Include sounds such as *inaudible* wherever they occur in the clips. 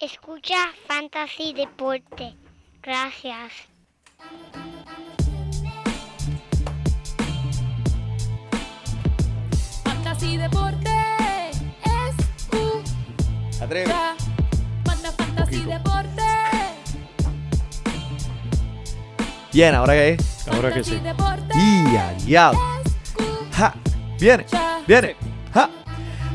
Escucha Fantasy Deporte. Gracias. Fantasy Deporte. Escucha. Manda Fantasy Deporte. Bien, ¿ahora qué es? Ahora que sí. Fantasy Deporte. Y aliado. Ja, viene, viene.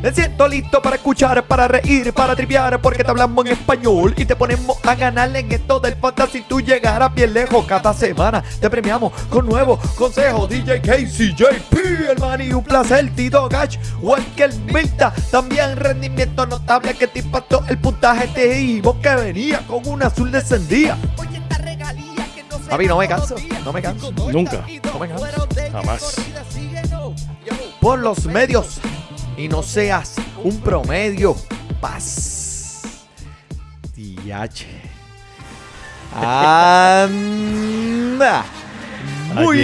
Me siento listo para escuchar, para reír, para tripear, porque te hablamos en español y te ponemos a ganar en esto del fantasy. Tú llegarás bien lejos cada semana. Te premiamos con nuevos consejos. DJ Casey, JP, el Manny, un placer. Tito Gach, Walker Milta. También rendimiento notable que te impactó el puntaje. Te dijimos que venía con un azul descendía. Papi, no me canso, no me canso. Nunca. No me canso. Jamás. por los medios y no seas un promedio. Paz. DH. Anda. Muy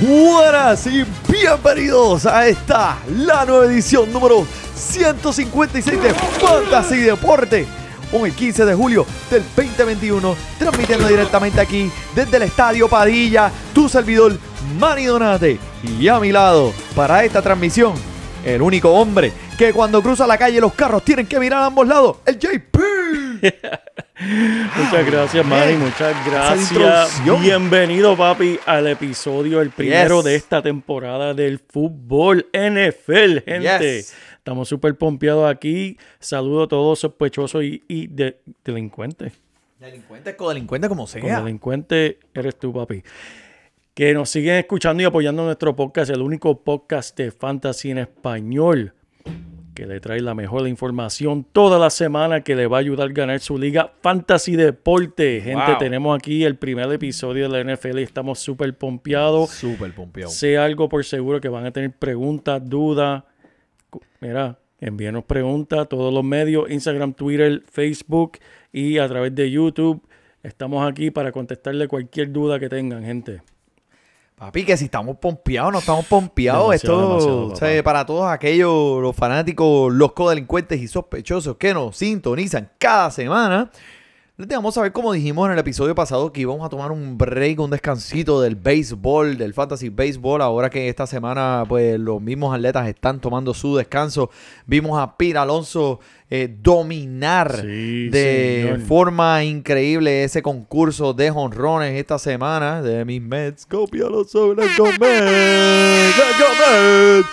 buenas y bienvenidos a esta, la nueva edición número 156 de Fantasy Deporte. Hoy 15 de julio del 2021, transmitiendo directamente aquí desde el Estadio Padilla, tu servidor Manny Donate. Y a mi lado, para esta transmisión, el único hombre que cuando cruza la calle los carros tienen que mirar a ambos lados, el JP. *laughs* Muchas gracias, Manny. bien. Muchas gracias. Bienvenido, papi, al episodio, el primero Yes. de esta temporada del fútbol NFL, gente. Yes. Estamos súper pompeados aquí. Saludo a todos sospechosos y, y de- delincuentes. Delincuente, codelincuente como Como sea. delincuente eres tú, papi. Que nos siguen escuchando y apoyando nuestro podcast, el único podcast de fantasy en español que le trae la mejor información toda la semana que le va a ayudar a ganar su liga Fantasy Deporte. Gente, Wow. tenemos aquí el primer episodio de la NFL y estamos súper pompeados. Súper pompeado. Sé algo por seguro que van a tener preguntas, dudas. Mira, envíenos preguntas a todos los medios, Instagram, Twitter, Facebook y a través de YouTube. Estamos aquí para contestarle cualquier duda que tengan, gente. Papi, que si estamos pompeados, no estamos pompeados. Demasiado, Esto, demasiado, o sea, para todos aquellos, los fanáticos, los codelincuentes y sospechosos que nos sintonizan cada semana. Les dejamos saber, como dijimos en el episodio pasado, que íbamos a tomar un break, un descansito del béisbol, del fantasy béisbol. Ahora que esta semana, pues, los mismos atletas están tomando su descanso. Vimos a Pete Alonso eh, dominar Sí, de señor. forma increíble ese concurso de jonrones esta semana de mis Mets. Pete Alonso, let's go Mets.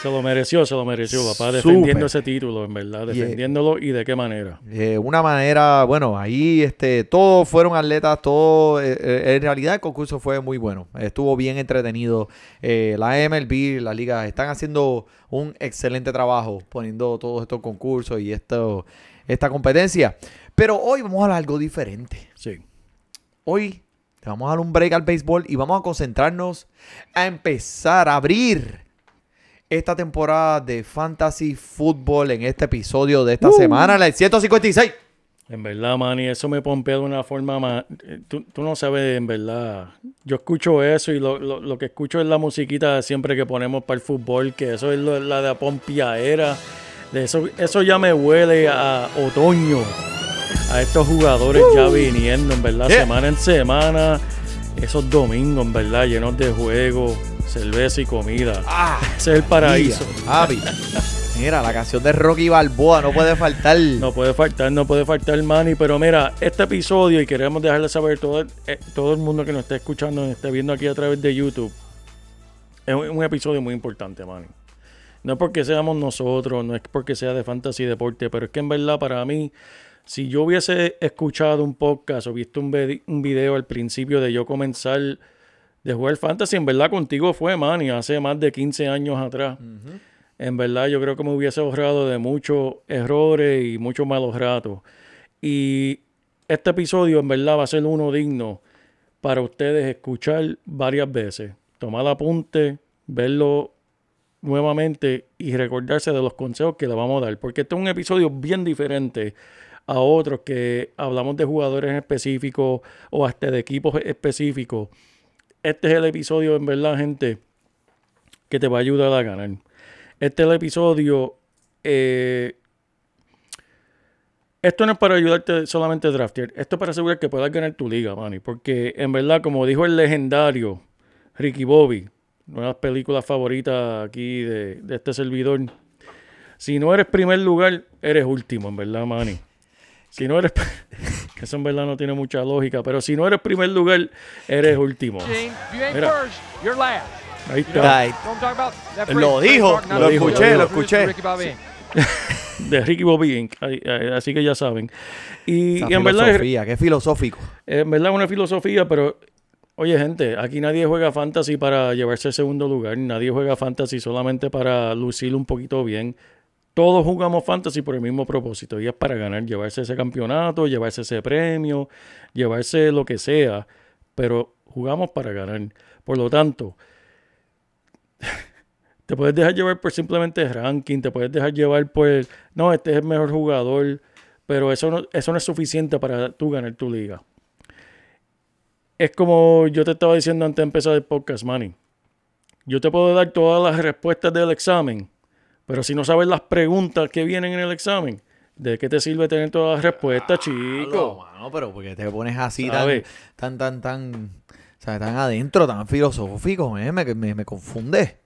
Se lo mereció, se lo mereció, papá, defendiendo ese título, en verdad, Yeah. defendiéndolo y de qué manera. Eh, una manera, bueno, ahí este, todos fueron atletas, todo, eh, eh, en realidad el concurso fue muy bueno, estuvo bien entretenido. Eh, la MLB, la liga, están haciendo un excelente trabajo poniendo todos estos concursos y esto, esta competencia. Pero hoy vamos a hablar algo diferente. Sí. Hoy le vamos a dar un break al béisbol y vamos a concentrarnos a empezar a abrir esta temporada de Fantasy Football en este episodio de esta semana, la 156. En verdad, Manny, eso me pompea de una forma más... eh, Tú, tú no sabes, en verdad. Yo escucho eso y lo, lo- lo que escucho es la musiquita siempre que ponemos para el fútbol, que eso es lo- la de pompiaera. De eso, eso ya me huele a otoño. A estos jugadores ya viniendo, en verdad, Yeah. semana en semana. Esos domingos, en verdad, llenos de juegos, cerveza y comida. Ah, Ese es el paraíso. Papi. *laughs* Mira, la canción de Rocky Balboa no puede faltar. No puede faltar, no puede faltar, Manny. Pero mira, este episodio, y queremos dejarle saber todo, eh, todo el mundo que nos está escuchando, nos esté viendo aquí a través de YouTube, es un, un episodio muy importante, Manny. No es porque seamos nosotros, no es porque sea de fantasy deporte, pero es que en verdad para mí, si yo hubiese escuchado un podcast o visto un video al principio de yo comenzar de jugar fantasy, en verdad contigo fue, Manny, hace más de 15 años atrás. En verdad, yo creo que me hubiese ahorrado de muchos errores y muchos malos ratos. Y este episodio, en verdad, va a ser uno digno para ustedes escuchar varias veces. Tomar apunte, verlo nuevamente y recordarse de los consejos que le vamos a dar. Porque este es un episodio bien diferente a otros que hablamos de jugadores específicos o hasta de equipos específicos. Este es el episodio, en verdad, gente, que te va a ayudar a ganar. Este es el episodio. eh, esto no es para ayudarte solamente a draftear, esto es para asegurar que puedas ganar tu liga, Manny. Porque en verdad, como dijo el legendario Ricky Bobby, una de las películas favoritas aquí de, de este servidor, si no eres primer lugar, eres último, en verdad, Manny. Si no eres. *laughs* que eso en verdad no tiene mucha lógica, pero si no eres primer lugar, eres último. Mira. Ahí está. Lo dijo, lo escuché, lo escuché. *laughs* De Ricky Bobby Inc. Así que ya saben. Y, Esa y en verdad, es, filosofía, qué filosófico. en verdad es una filosofía, pero. Oye, gente, aquí nadie juega fantasy para llevarse el segundo lugar. Nadie juega fantasy solamente para lucir un poquito bien. Todos jugamos fantasy por el mismo propósito y es para ganar, llevarse ese campeonato, llevarse ese premio, llevarse lo que sea, pero jugamos para ganar. Por lo tanto, te puedes dejar llevar por simplemente ranking, te puedes dejar llevar por, no, este es el mejor jugador, pero eso no, eso no es suficiente para tú ganar tu liga. Es como yo te estaba diciendo antes de empezar el podcast, Manny. Yo te puedo dar todas las respuestas del examen, pero si no sabes las preguntas que vienen en el examen, ¿de qué te sirve tener todas las respuestas, No, chico? mano, pero porque te pones así tan, tan, tan, tan, o sea, tan adentro, tan filosófico, eh, me, me, me confunde.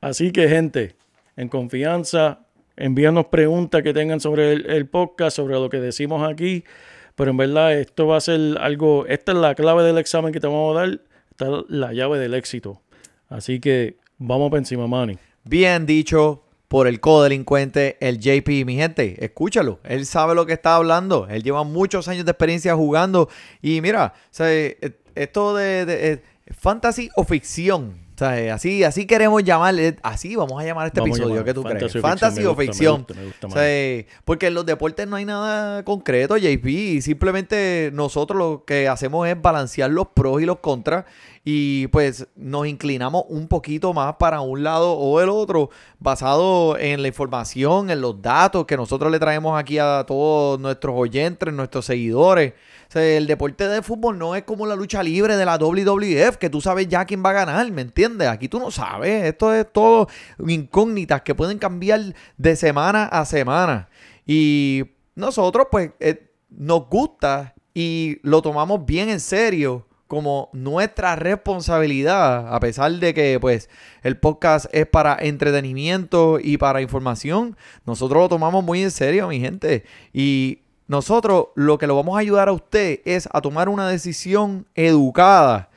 Así que, gente, en confianza, envíanos preguntas que tengan sobre el, podcast, sobre lo que decimos aquí. Pero en verdad, esto va a ser algo. Esta es la clave del examen que te vamos a dar. Esta es la llave del éxito. Así que vamos para encima, Manny. Bien dicho por el codelincuente, el JP, mi gente, escúchalo. Él sabe lo que está hablando. Él lleva muchos años de experiencia jugando. Y mira, eh, esto de, de, eh, fantasy o ficción. O sea, eh, así, así queremos llamarle, así vamos a llamar este Vamos episodio que tú fantasy crees. o ficción, Fantasy o gusta, me ficción. gusta, me gusta, O sea, eh, porque en los deportes no hay nada concreto, JP. Simplemente nosotros lo que hacemos es balancear los pros y los contras. Y pues nos inclinamos un poquito más para un lado o el otro, basado en la información, en los datos que nosotros le traemos aquí a todos nuestros oyentes, nuestros seguidores. O sea, el deporte de fútbol no es como la lucha libre de la WWF, que tú sabes ya quién va a ganar, ¿me entiendes? Aquí tú no sabes, esto es todo incógnitas que pueden cambiar de semana a semana. Y nosotros pues eh, nos gusta y lo tomamos bien en serio como nuestra responsabilidad, a pesar de que pues el podcast es para entretenimiento y para información, nosotros lo tomamos muy en serio, mi gente. Y nosotros lo que lo vamos a ayudar a usted es a tomar una decisión educada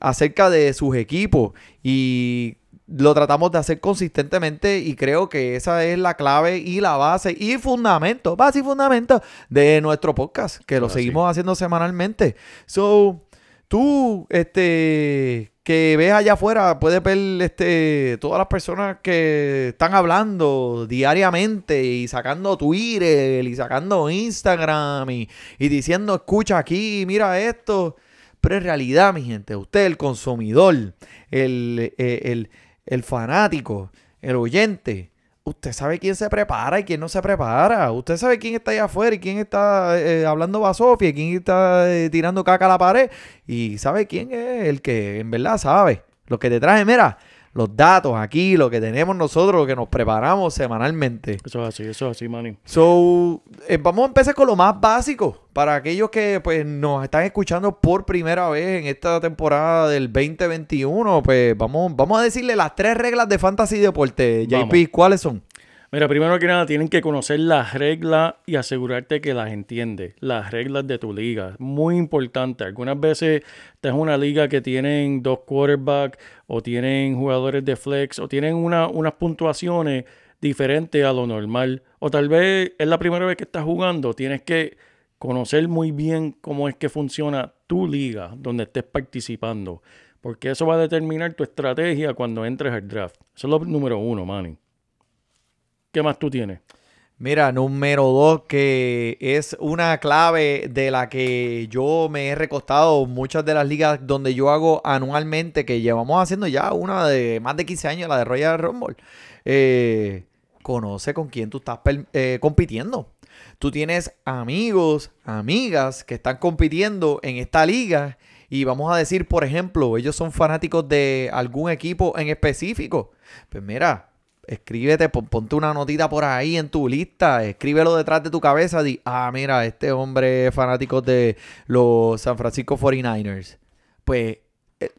acerca de sus equipos y lo tratamos de hacer consistentemente y creo que esa es la clave y la base y fundamento, base y fundamento de nuestro podcast, que lo seguimos haciendo semanalmente. So, tú, este, que ves allá afuera, puedes ver este, todas las personas que están hablando diariamente y sacando Twitter y sacando Instagram y, y diciendo, escucha aquí, mira esto. Pero en realidad, mi gente, usted, el consumidor, el, el, el fanático, el oyente, usted sabe quién se prepara y quién no se prepara. Usted sabe quién está allá afuera y quién está eh, hablando basofia y quién está eh, tirando caca a la pared. Y sabe quién es el que en verdad sabe. Lo que te trae, mira, los datos aquí, lo que tenemos nosotros, lo que nos preparamos semanalmente. Eso es así, eso es así, Manny. So, eh, vamos a empezar con lo más básico. Para aquellos que pues nos están escuchando por primera vez en esta temporada del 2021, pues vamos, vamos a decirle las tres reglas de Fantasy Deporte. JP, Vamos. ¿cuáles son? Mira, primero que nada, tienen que conocer las reglas y asegurarte que las entiendes. Las reglas de tu liga. Muy importante. Algunas veces estás en una liga que tienen dos quarterbacks o tienen jugadores de flex o tienen una- unas puntuaciones diferentes a lo normal. O tal vez es la primera vez que estás jugando. Tienes que conocer muy bien cómo es que funciona tu liga donde estés participando. Porque eso va a determinar tu estrategia cuando entres al draft. Eso es lo número uno, Manny. ¿Qué más tú tienes? Mira, número dos, que es una clave de la que yo me he recostado muchas de las ligas donde yo hago anualmente, que llevamos haciendo ya una de más de 15 años, la de Royal Rumble. Eh, conoce con quién tú estás eh, compitiendo. Tú tienes amigos, amigas que están compitiendo en esta liga y vamos a decir, por ejemplo, ellos son fanáticos de algún equipo en específico. Pues mira, escríbete, pon- ponte una notita por ahí en tu lista, escríbelo detrás de tu cabeza, di, ah, mira, este hombre es fanático de los San Francisco 49ers. Pues eh,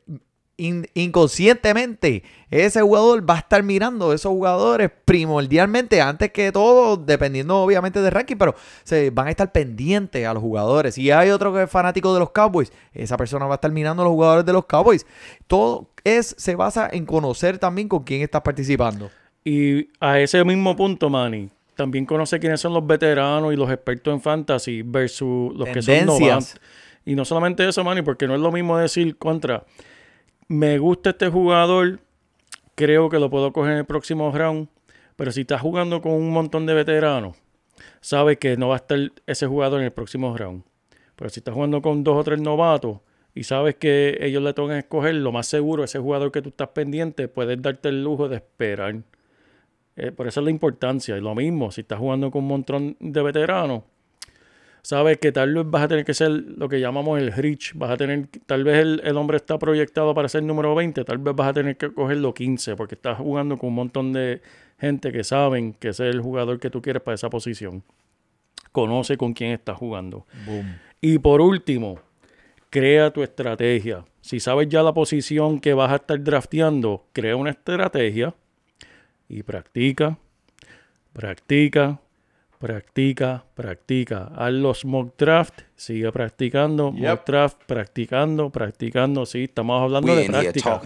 in- inconscientemente ese jugador va a estar mirando esos jugadores primordialmente antes que todo, dependiendo obviamente del ranking, pero se van a estar pendientes a los jugadores. Si hay otro que es fanático de los Cowboys, esa persona va a estar mirando a los jugadores de los Cowboys. Todo es, se basa en conocer también con quién estás participando. Y a ese mismo punto, Manny, también conoce quiénes son los veteranos y los expertos en fantasy versus los que son novatos. Y no solamente eso, Manny, porque no es lo mismo decir contra, me gusta este jugador, creo que lo puedo coger en el próximo round, pero si estás jugando con un montón de veteranos, sabes que no va a estar ese jugador en el próximo round. Pero si estás jugando con dos o tres novatos y sabes que ellos le tocan escoger, lo más seguro, ese jugador que tú estás pendiente, puedes darte el lujo de esperar. Eh, por eso es la importancia. Y lo mismo, si estás jugando con un montón de veteranos, sabes que tal vez vas a tener que ser lo que llamamos el reach. Vas a tener, tal vez el, el hombre está proyectado para ser número 20, tal vez vas a tener que cogerlo 15, porque estás jugando con un montón de gente que saben que ese es el jugador que tú quieres para esa posición. Conoce con quién estás jugando. Y por último, crea tu estrategia. Si sabes ya la posición que vas a estar drafteando, crea una estrategia y practica, practica, practica, practica. Haz los mock draft, sigue practicando, Yep. mock draft, practicando, practicando. Sí, estamos hablando We de práctica.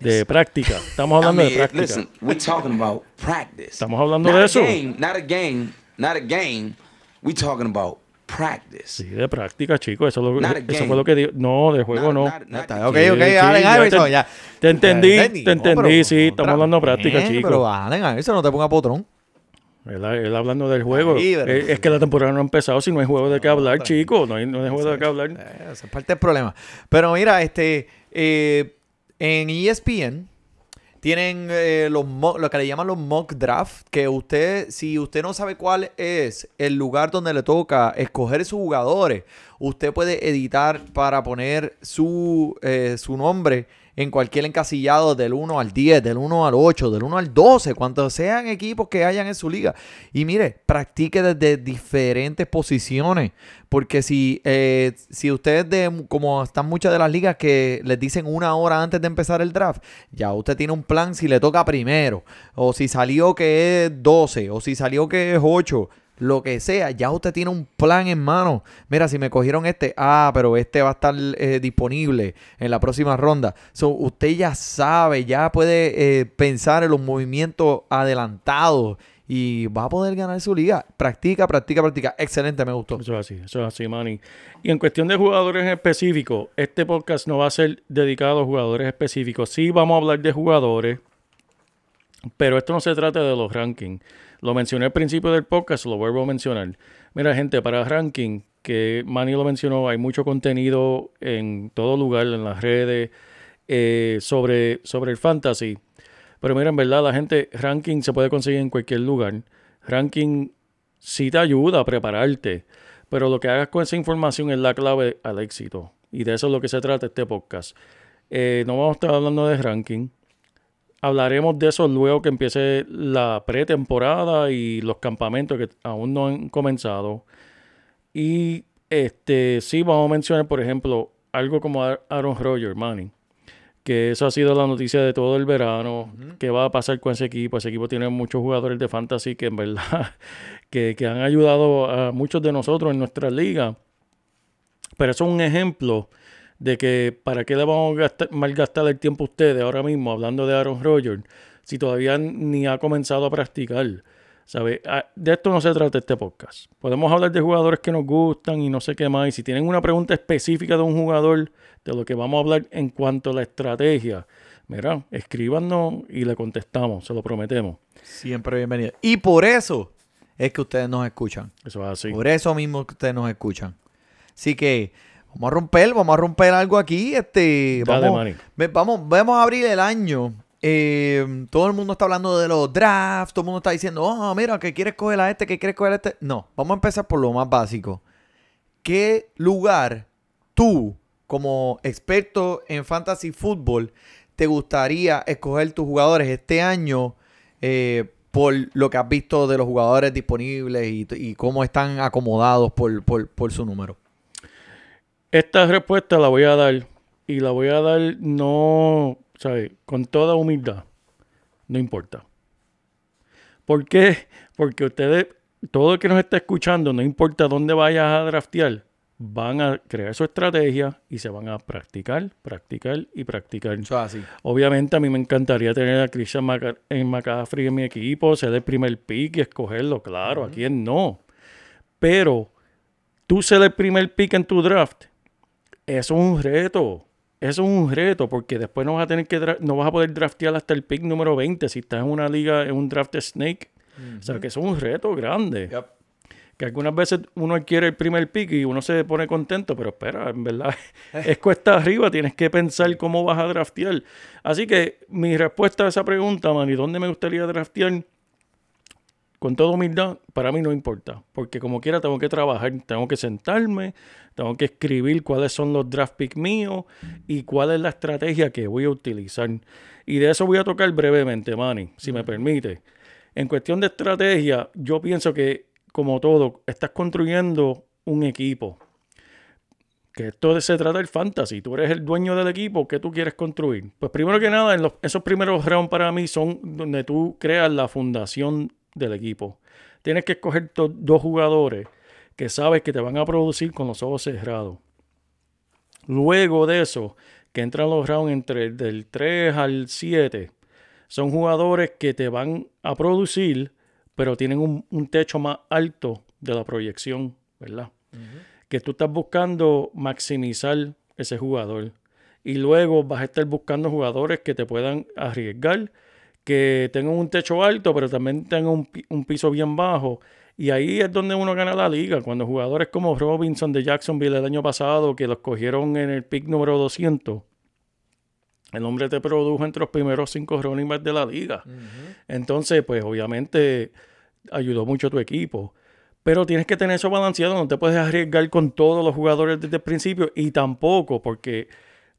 De práctica. Estamos I hablando mean, de práctica. listen, we're talking about practice. Estamos hablando not de a eso. Game, not a game, not a game. We talking about practice. Sí, de práctica, chicos. Eso, lo- eso fue lo que dijo. No, de juego Not- no. not- ok, ok, Sí, Allen Iverson, te- ya. te entendí, Entendí, te no, entendí, pero sí, estamos hablando de práctica, chicos. Pero Allen Iverson, no te ponga potrón. Él, él hablando del juego. Es que la temporada no ha empezado si no hay juego de qué hablar, chicos. No hay, no hay juego de qué hablar. Eh, Esa es parte del problema. Pero mira, este eh, en ESPN tienen eh, los lo que le llaman los mock draft, que usted, si usted no sabe cuál es el lugar donde le toca escoger sus jugadores, usted puede editar para poner su, eh, su nombre en cualquier encasillado del 1 al 10, del 1 al 8, del 1 al 12, cuantos sean equipos que hayan en su liga. Y mire, practique desde diferentes posiciones, porque si, eh, si ustedes, de, como están muchas de las ligas que les dicen una hora antes de empezar el draft, ya usted tiene un plan si le toca primero, o si salió que es 12, o si salió que es 8 lo que sea, ya usted tiene un plan en mano. Mira, si me cogieron este, ah, pero este va a estar eh, disponible en la próxima ronda. So, usted ya sabe, ya puede eh, pensar en los movimientos adelantados y va a poder ganar su liga. Practica, practica, practica. Excelente, me gustó. Eso es así, eso es así, Manny. Y en cuestión de jugadores específicos, este podcast no va a ser dedicado a jugadores específicos. Sí vamos a hablar de jugadores, pero esto no se trata de los rankings. Lo mencioné al principio del podcast, lo vuelvo a mencionar. Mira, gente, para ranking, que Manny lo mencionó, hay mucho contenido en todo lugar, en las redes, eh, sobre, sobre el fantasy. Pero mira, en verdad, la gente, ranking se puede conseguir en cualquier lugar. Ranking sí te ayuda a prepararte, pero lo que hagas con esa información es la clave al éxito. Y de eso es lo que se trata este podcast. Eh, no vamos a estar hablando de ranking. Hablaremos de eso luego que empiece la pretemporada y los campamentos que aún no han comenzado. Y este sí vamos a mencionar, por ejemplo, algo como Ar- Aaron Rodgers, Manny. Que eso ha sido la noticia de todo el verano. ¿Qué va a pasar con ese equipo? Ese equipo tiene muchos jugadores de fantasy que en verdad *laughs* que, que han ayudado a muchos de nosotros en nuestra liga. Pero eso es un ejemplo de que para qué le vamos a gastar- malgastar el tiempo a ustedes ahora mismo hablando de Aaron Rodgers si todavía ni ha comenzado a practicar. ¿Sabe? Ah, De esto no se trata este podcast. Podemos hablar de jugadores que nos gustan y no sé qué más. Y si tienen una pregunta específica de un jugador, de lo que vamos a hablar en cuanto a la estrategia, mira, escríbanos y le contestamos, se lo prometemos. Siempre bienvenido. Y por eso es que ustedes nos escuchan. Eso es así. Por eso mismo que ustedes nos escuchan. Así que vamos a romper, vamos a romper algo aquí. Este, Dale, vamos, ve- vamos, vamos a abrir el año. Eh, todo el mundo está hablando de los drafts, todo el mundo está diciendo, oh, mira, que quieres coger a este, que quieres coger a este. No, vamos a empezar por lo más básico. ¿Qué lugar tú, como experto en fantasy fútbol, te gustaría escoger tus jugadores este año eh, por lo que has visto de los jugadores disponibles y, y cómo están acomodados por, por, por su número? Esta respuesta la voy a dar y la voy a dar no, ¿sabes? Con toda humildad. No importa. ¿Por qué? Porque ustedes, todo el que nos está escuchando, no importa dónde vayas a draftear, van a crear su estrategia y se van a practicar, practicar y practicar. Eso así. Obviamente a mí me encantaría tener a Christian Maca- en McCaffrey en mi equipo, ser el primer pick y escogerlo, claro, a quién no. Pero tú ser el primer pick en tu draft, eso es un reto. Eso es un reto porque después no vas a tener que no vas a poder draftear hasta el pick número 20 si estás en una liga en un draft snake. O sea, que eso es un reto grande. Que algunas veces uno quiere el primer pick y uno se pone contento, pero espera, en verdad *laughs* es cuesta arriba, tienes que pensar cómo vas a draftear. Así que mi respuesta a esa pregunta, man, ¿y dónde me gustaría draftear? Con toda humildad, para mí no importa, porque como quiera tengo que trabajar, tengo que sentarme, tengo que escribir cuáles son los draft picks míos y cuál es la estrategia que voy a utilizar. Y de eso voy a tocar brevemente, Manny, si me permite. En cuestión de estrategia, yo pienso que, como todo, estás construyendo un equipo. Que esto se trata del fantasy. Tú eres el dueño del equipo. ¿Qué tú quieres construir? Pues primero que nada, esos primeros rounds para mí son donde tú creas la fundación del equipo. Tienes que escoger dos jugadores que sabes que te van a producir con los ojos cerrados. Luego de eso, que entran los rounds entre el del 3 al 7, son jugadores que te van a producir, pero tienen un, un techo más alto de la proyección, ¿verdad? Que tú estás buscando maximizar ese jugador. Y luego vas a estar buscando jugadores que te puedan arriesgar, que tengan un techo alto, pero también tengan un, un piso bien bajo. Y ahí es donde uno gana la liga. Cuando jugadores como Robinson de Jacksonville el año pasado, que los cogieron en el pick número 200, el hombre te produjo entre los primeros cinco running backs de la liga. Entonces, pues obviamente ayudó mucho a tu equipo. Pero tienes que tener eso balanceado, no te puedes arriesgar con todos los jugadores desde el principio y tampoco porque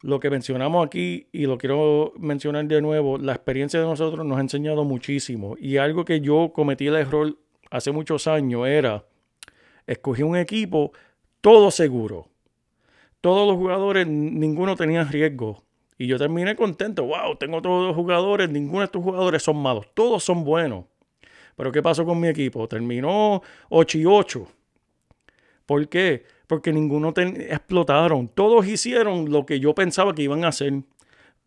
lo que mencionamos aquí y lo quiero mencionar de nuevo, la experiencia de nosotros nos ha enseñado muchísimo y algo que yo cometí el error hace muchos años era escogí un equipo todo seguro. Todos los jugadores, ninguno tenía riesgo. Y yo terminé contento. Wow, tengo todos los jugadores. Ninguno de estos jugadores son malos. Todos son buenos. Pero ¿qué pasó con mi equipo? Terminó 8 y 8. ¿Por qué? Porque ninguno ten- explotaron. Todos hicieron lo que yo pensaba que iban a hacer,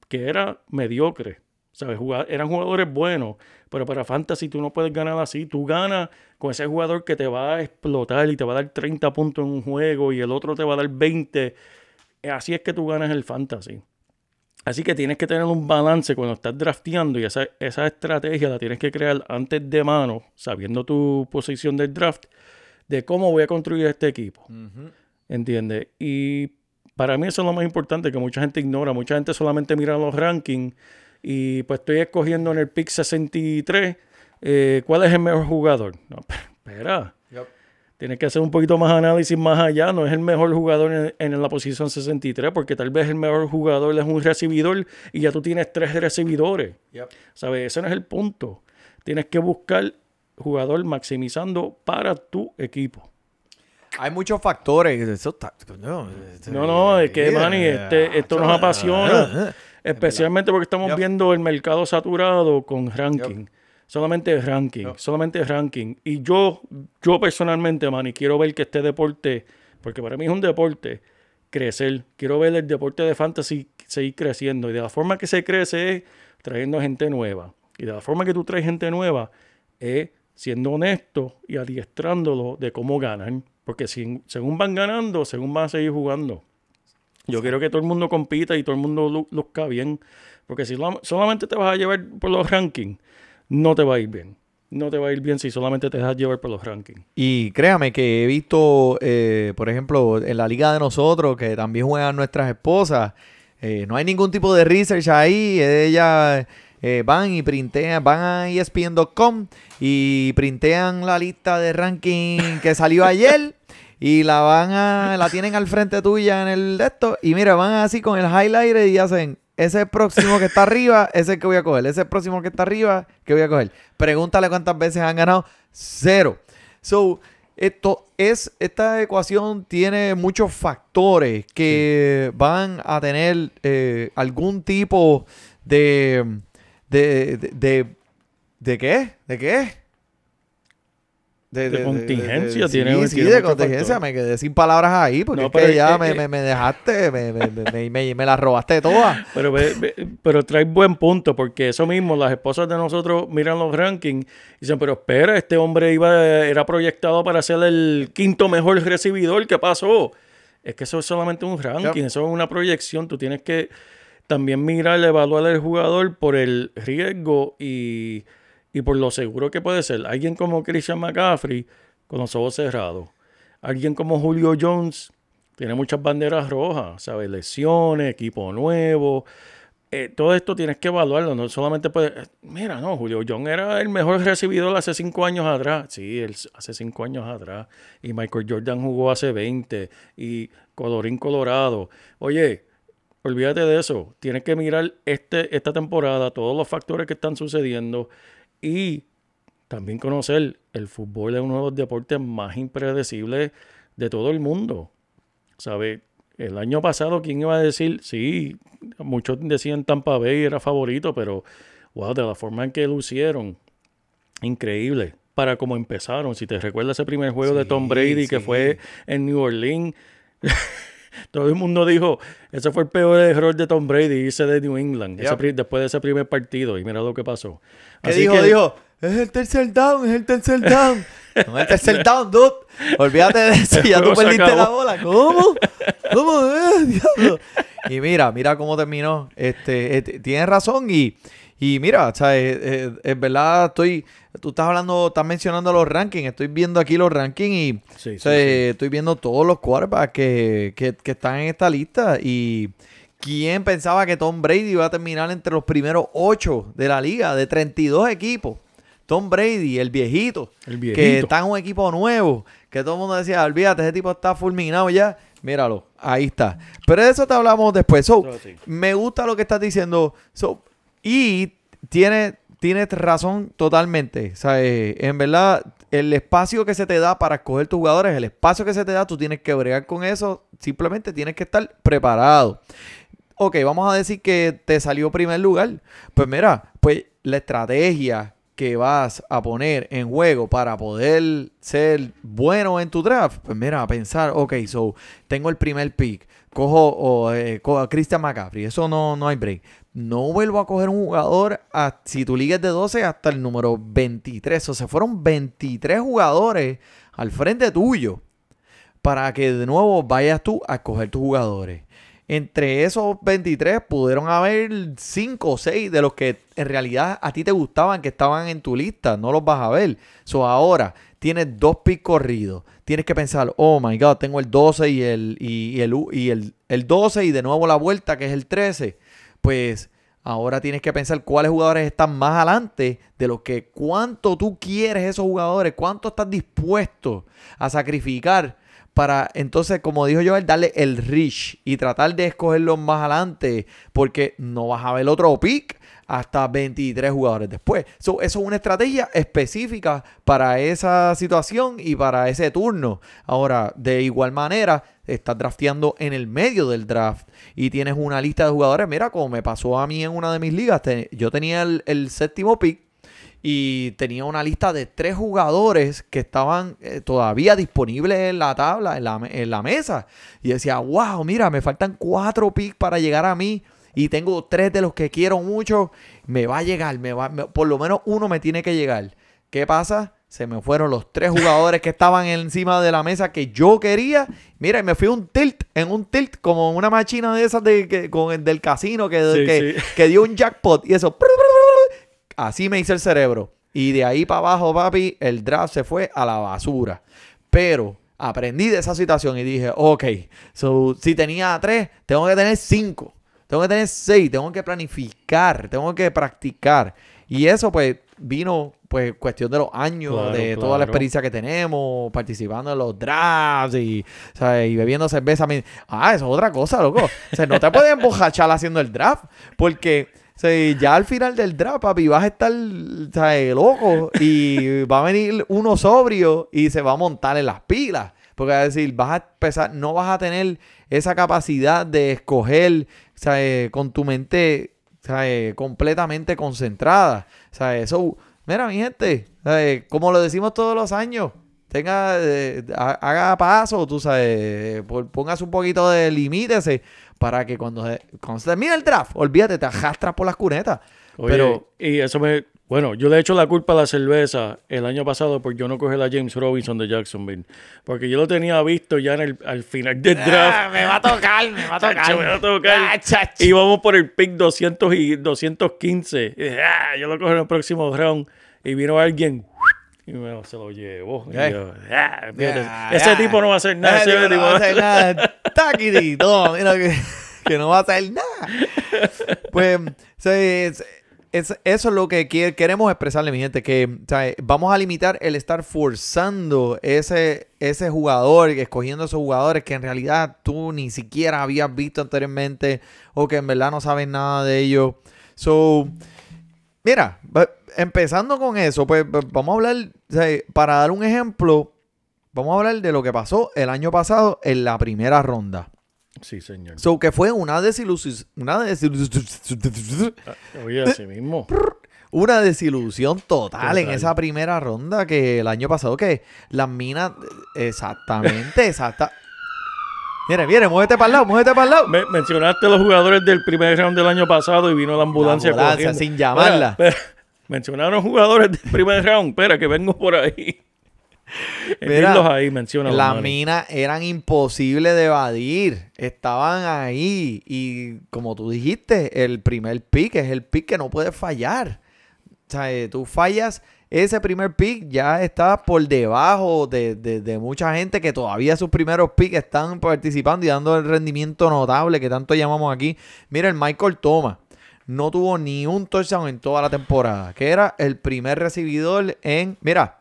que era mediocre. ¿Sabes? Juga- eran jugadores buenos, pero para Fantasy tú no puedes ganar así. Tú ganas con ese jugador que te va a explotar y te va a dar 30 puntos en un juego y el otro te va a dar 20. Así es que tú ganas el Fantasy. Así que tienes que tener un balance cuando estás drafteando y esa, esa estrategia la tienes que crear antes de mano, sabiendo tu posición del draft, de cómo voy a construir este equipo. ¿Entiendes? Y para mí eso es lo más importante que mucha gente ignora. Mucha gente solamente mira los rankings y pues estoy escogiendo en el pick 63 eh, cuál es el mejor jugador. No, *laughs* espera. Tienes que hacer un poquito más análisis más allá. No es el mejor jugador en, en la posición 63, porque tal vez el mejor jugador es un recibidor y ya tú tienes tres recibidores. ¿Sabes? Ese no es el punto. Tienes que buscar jugador maximizando para tu equipo. Hay muchos factores. Eso está, coño, este- No, no, es que, Yeah. Manny, este, esto nos apasiona. *laughs* Especialmente porque estamos Yep. viendo el mercado saturado con ranking. Solamente ranking, solamente ranking. Y yo, yo personalmente, Manny, quiero ver que este deporte, porque para mí es un deporte, crecer. Quiero ver el deporte de fantasy seguir creciendo. Y de la forma que se crece es trayendo gente nueva. Y de la forma que tú traes gente nueva es siendo honesto y adiestrándolo de cómo ganan. Porque si, según van ganando, según van a seguir jugando. Yo quiero que todo el mundo compita y todo el mundo lu- luzca bien. Porque si solamente te vas a llevar por los rankings, no te va a ir bien. No te va a ir bien si solamente te dejas llevar por los rankings. Y créame que he visto, eh, por ejemplo, en la liga de nosotros, que también juegan nuestras esposas, eh, no hay ningún tipo de research ahí. Ellas eh, van y printean, van a ESPN.com y printean la lista de ranking que salió ayer. Y la van a, la tienen al frente tuya en el de esto. Y mira, van así con el highlighter y hacen ese es el próximo que está arriba, ese es el que voy a coger. Ese es el próximo que está arriba, que voy a coger. Pregúntale cuántas veces han ganado. Cero. So, esto es, esta ecuación tiene muchos factores que van a tener eh, algún tipo de, de, de, de, ¿de qué? ¿De qué? De contingencia, sí, tiene- sí, tiene de contingencia. Me quedé sin palabras ahí porque No, es que ya es- me, me- dejaste, me, me, me, me, me la robaste toda. *laughs* Pero, pero trae buen punto, porque eso mismo, las esposas de nosotros miran los rankings y dicen, pero espera, este hombre iba, era proyectado para ser el quinto mejor recibidor, ¿qué pasó? Es que eso es solamente un ranking, eso es una proyección, tú tienes que también mirar, evaluar al jugador por el riesgo y, y por lo seguro que puede ser. Alguien como Christian McCaffrey, con los ojos cerrados. Alguien como Julio Jones, tiene muchas banderas rojas, ¿sabes? Lesiones, equipo nuevo. Eh, todo esto tienes que evaluarlo, no solamente puedes... Mira, no, Julio Jones era el mejor recibidor hace cinco años atrás. Sí, hace cinco años atrás. Y Michael Jordan jugó hace 20. Y Colorín Colorado. Oye, olvídate de eso. Tienes que mirar este, esta temporada, todos los factores que están sucediendo. Y también conocer el fútbol es uno de los deportes más impredecibles de todo el mundo. ¿Sabe? El año pasado, ¿quién iba a decir? Sí, muchos decían Tampa Bay era favorito, pero wow, de la forma en que lucieron, increíble. Para cómo empezaron, si te recuerdas ese primer juego de Tom Sí, Brady que fue en New Orleans, *laughs* todo el mundo dijo, ese fue el peor error de Tom Brady, irse de New England, Yep. después de ese primer partido, y mira lo que pasó. ¿Qué Así dijo? que- Dijo, es el tercer down, es el tercer down. *laughs* No es el tercer down, dude. Olvídate de eso, *laughs* ya tú perdiste la bola. ¿Cómo? ¿Cómo? Eh, diablo. Y mira, mira cómo terminó. Este, este, tienes razón y, y mira, o sea, es verdad, estoy, tú estás hablando, estás mencionando los rankings, estoy viendo aquí los rankings y Sí, o sea, sí, sí. estoy viendo todos los quarterbacks que, que, que están en esta lista y ¿quién pensaba que Tom Brady iba a terminar entre los primeros ocho de la liga de 32 equipos? Tom Brady, el viejito, El que está en un equipo nuevo, que todo el mundo decía, olvídate, ese tipo está fulminado ya. Míralo, ahí está. Pero de eso te hablamos después. So, me gusta lo que estás diciendo. So, y tiene, tienes razón totalmente. O sea, eh, en verdad, el espacio que se te da para escoger tus jugadores, el espacio que se te da, tú tienes que bregar con eso. Simplemente tienes que estar preparado. Ok, vamos a decir que te salió primer lugar. Pues mira, pues la estrategia que vas a poner en juego para poder ser bueno en tu draft, pues mira, a pensar, ok, so tengo el primer pick, cojo, o, eh, a Christian McCaffrey, eso no, no hay break. No vuelvo a coger un jugador, a- si tu liga es de 12, hasta el número 23. O sea, fueron 23 jugadores al frente tuyo para que de nuevo vayas tú a escoger tus jugadores. Entre esos 23 pudieron haber 5 o 6 de los que en realidad a ti te gustaban, que estaban en tu lista. No los vas a ver. So ahora tienes dos picks corridos. Tienes que pensar, oh my God, tengo el 12 y el, y, el, y el, el 12 y de nuevo la vuelta que es el 13. Pues ahora tienes que pensar cuáles jugadores están más adelante de los que cuánto tú quieres esos jugadores, cuánto estás dispuesto a sacrificar para entonces, como dijo Joel, darle el reach y tratar de escogerlos más adelante, porque no vas a ver otro pick hasta 23 jugadores después. So, eso es una estrategia específica para esa situación y para ese turno. Ahora, de igual manera, estás drafteando en el medio del draft y tienes una lista de jugadores. Mira, como me pasó a mí en una de mis ligas, yo tenía el, el séptimo pick y tenía una lista de tres jugadores que estaban eh, todavía disponibles en la tabla, en la, en la mesa. Y decía, wow, mira, me faltan cuatro picks para llegar a mí. Y tengo tres de los que quiero mucho. Me va a llegar, me va, me- por lo menos uno me tiene que llegar. ¿Qué pasa? Se me fueron los tres jugadores que estaban encima de la mesa que yo quería. Mira, y me fui un tilt, en un tilt, como una máquina de esas de, que, con el del casino que, Sí, que, sí. que dio un jackpot. Y eso. Así me hice el cerebro. Y de ahí para abajo, papi, el draft se fue a la basura. Pero aprendí de esa situación y dije, ok, so, si tenía tres, tengo que tener cinco. Tengo que tener seis, tengo que planificar, tengo que practicar. Y eso, pues, vino pues cuestión de los años, Claro, de toda la experiencia que tenemos, participando en los drafts y, ¿sabes? y bebiendo cerveza. Ah, eso es otra cosa, loco. O sea, no te puedes embojachar haciendo el draft, porque sea, ya al final del draft, papi, vas a estar ¿sabes? loco y va a venir uno sobrio y se va a montar en las pilas. Porque es decir, vas a empezar, no vas a tener esa capacidad de escoger ¿sabes? con tu mente ¿sabes? completamente concentrada. ¿sabes? Eso, mira, mi gente, ¿sabes? como lo decimos todos los años, tenga, eh, ha- haga paso, tú sabes, póngase un poquito de limítese para que cuando, se- cuando se termine el draft, olvídate, te arrastras por las cunetas. Oye, Pero, y eso me. Bueno, yo le he hecho la culpa a la cerveza el año pasado por yo no coger a James Robinson de Jacksonville. Porque yo lo tenía visto ya en el, al final del draft. Ah, me va a tocar, me va a tocar. Chacho, me va a tocar. Ah. Y vamos por el pick 200 y 215. Y dije, ah, yo lo cojo en el próximo round. Y vino alguien y me, se lo llevó. Y Eh. yo, ah, Ya, ese tipo no va a hacer nada. Ese tipo no va a hacer nada. Taquiti, toma, mira que, que no va a hacer nada. *laughs* Pues, se- es- eso es lo que queremos expresarle, mi gente, que vamos a limitar el estar forzando ese, ese jugador, escogiendo esos jugadores que en realidad tú ni siquiera habías visto anteriormente o que en verdad no sabes nada de ellos. So, Mira, empezando con eso, pues va- vamos a hablar, para dar un ejemplo, vamos a hablar de lo que pasó el año pasado en la primera ronda. Sí, señor. So, que fue una desilusión, una desilusión, Oye, así mismo. *laughs* una desilusión total, en esa primera ronda que el año pasado, que las minas, exactamente, *laughs* exacta. Mire, mire, muévete para el lado, muévete para el lado. Me- mencionaste los jugadores del primer round del año pasado y vino la ambulancia, La ambulancia, sin llamarla. Espera, espera. *laughs* Mencionaron jugadores del primer round. Espera, que vengo por ahí. *laughs* Mira, ahí, menciona. Las minas eran imposibles de evadir. Estaban ahí. Y como tú dijiste, el primer pick es el pick que no puede fallar. O sea, eh, tú fallas ese primer pick, ya estás por debajo de, de- de mucha gente que todavía sus primeros picks están participando y dando el rendimiento notable que tanto llamamos aquí. Mira, el Michael Thomas no tuvo ni un touchdown en toda la temporada, que era el primer recibidor en, mira,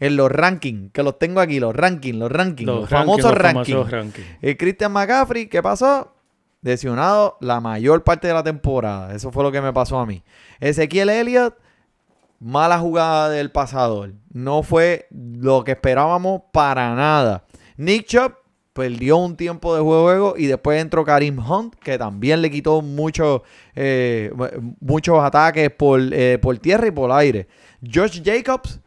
en los rankings, que los tengo aquí, los rankings, los rankings, los, Los famosos rankings, famosos rankings. El Christian McCaffrey, ¿qué pasó? Lesionado la mayor parte de la temporada. Eso fue lo que me pasó a mí. Ezequiel Elliott, mala jugada del pasador. No fue lo que esperábamos para nada. Nick Chubb perdió un tiempo de juego y después entró Karim Hunt, que también le quitó muchos eh, muchos ataques por, eh, por tierra y por aire. Josh Jacobs,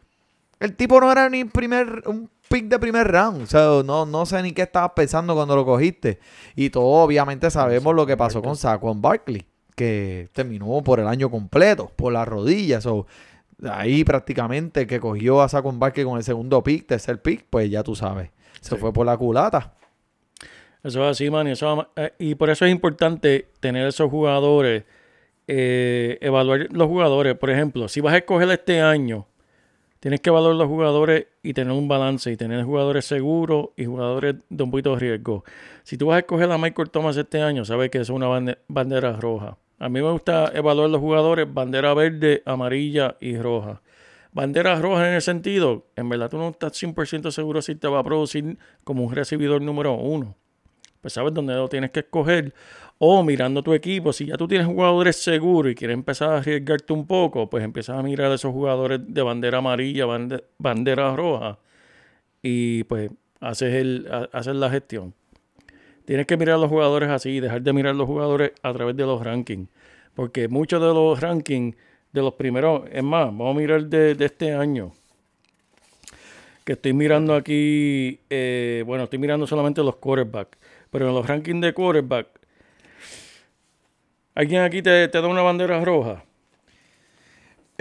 el tipo no era ni primer, un pick de primer round. O sea, no, no sé ni qué estabas pensando cuando lo cogiste. Y todos obviamente sabemos lo que pasó con Saquon Barkley, que terminó por el año completo, por las rodillas. So, ahí prácticamente que cogió a Saquon Barkley con el segundo pick, tercer pick, pues ya tú sabes. Se Sí. fue por la culata. Eso es así, man. y eso eh, y por eso es importante tener esos jugadores, eh, evaluar los jugadores. Por ejemplo, si vas a escoger este año, tienes que evaluar los jugadores y tener un balance y tener jugadores seguros y jugadores de un poquito de riesgo. Si tú vas a escoger a Michael Thomas este año, sabes que es una bande- bandera roja. A mí me gusta evaluar los jugadores bandera verde, amarilla y roja. Banderas rojas en el sentido, en verdad tú no estás 100% seguro si te va a producir como un recibidor número uno pues sabes dónde lo tienes que escoger. O mirando tu equipo, si ya tú tienes jugadores seguros y quieres empezar a arriesgarte un poco, pues empiezas a mirar a esos jugadores de bandera amarilla, bande- bandera roja, y pues haces, el, ha- haces la gestión. Tienes que mirar a los jugadores así, dejar de mirar a los jugadores a través de los rankings. Porque muchos de los rankings de los primeros, es más, vamos a mirar de, de este año. Que estoy mirando aquí, eh, bueno, estoy mirando solamente los quarterbacks. Pero en los rankings de quarterback, ¿alguien aquí te, te da una bandera roja?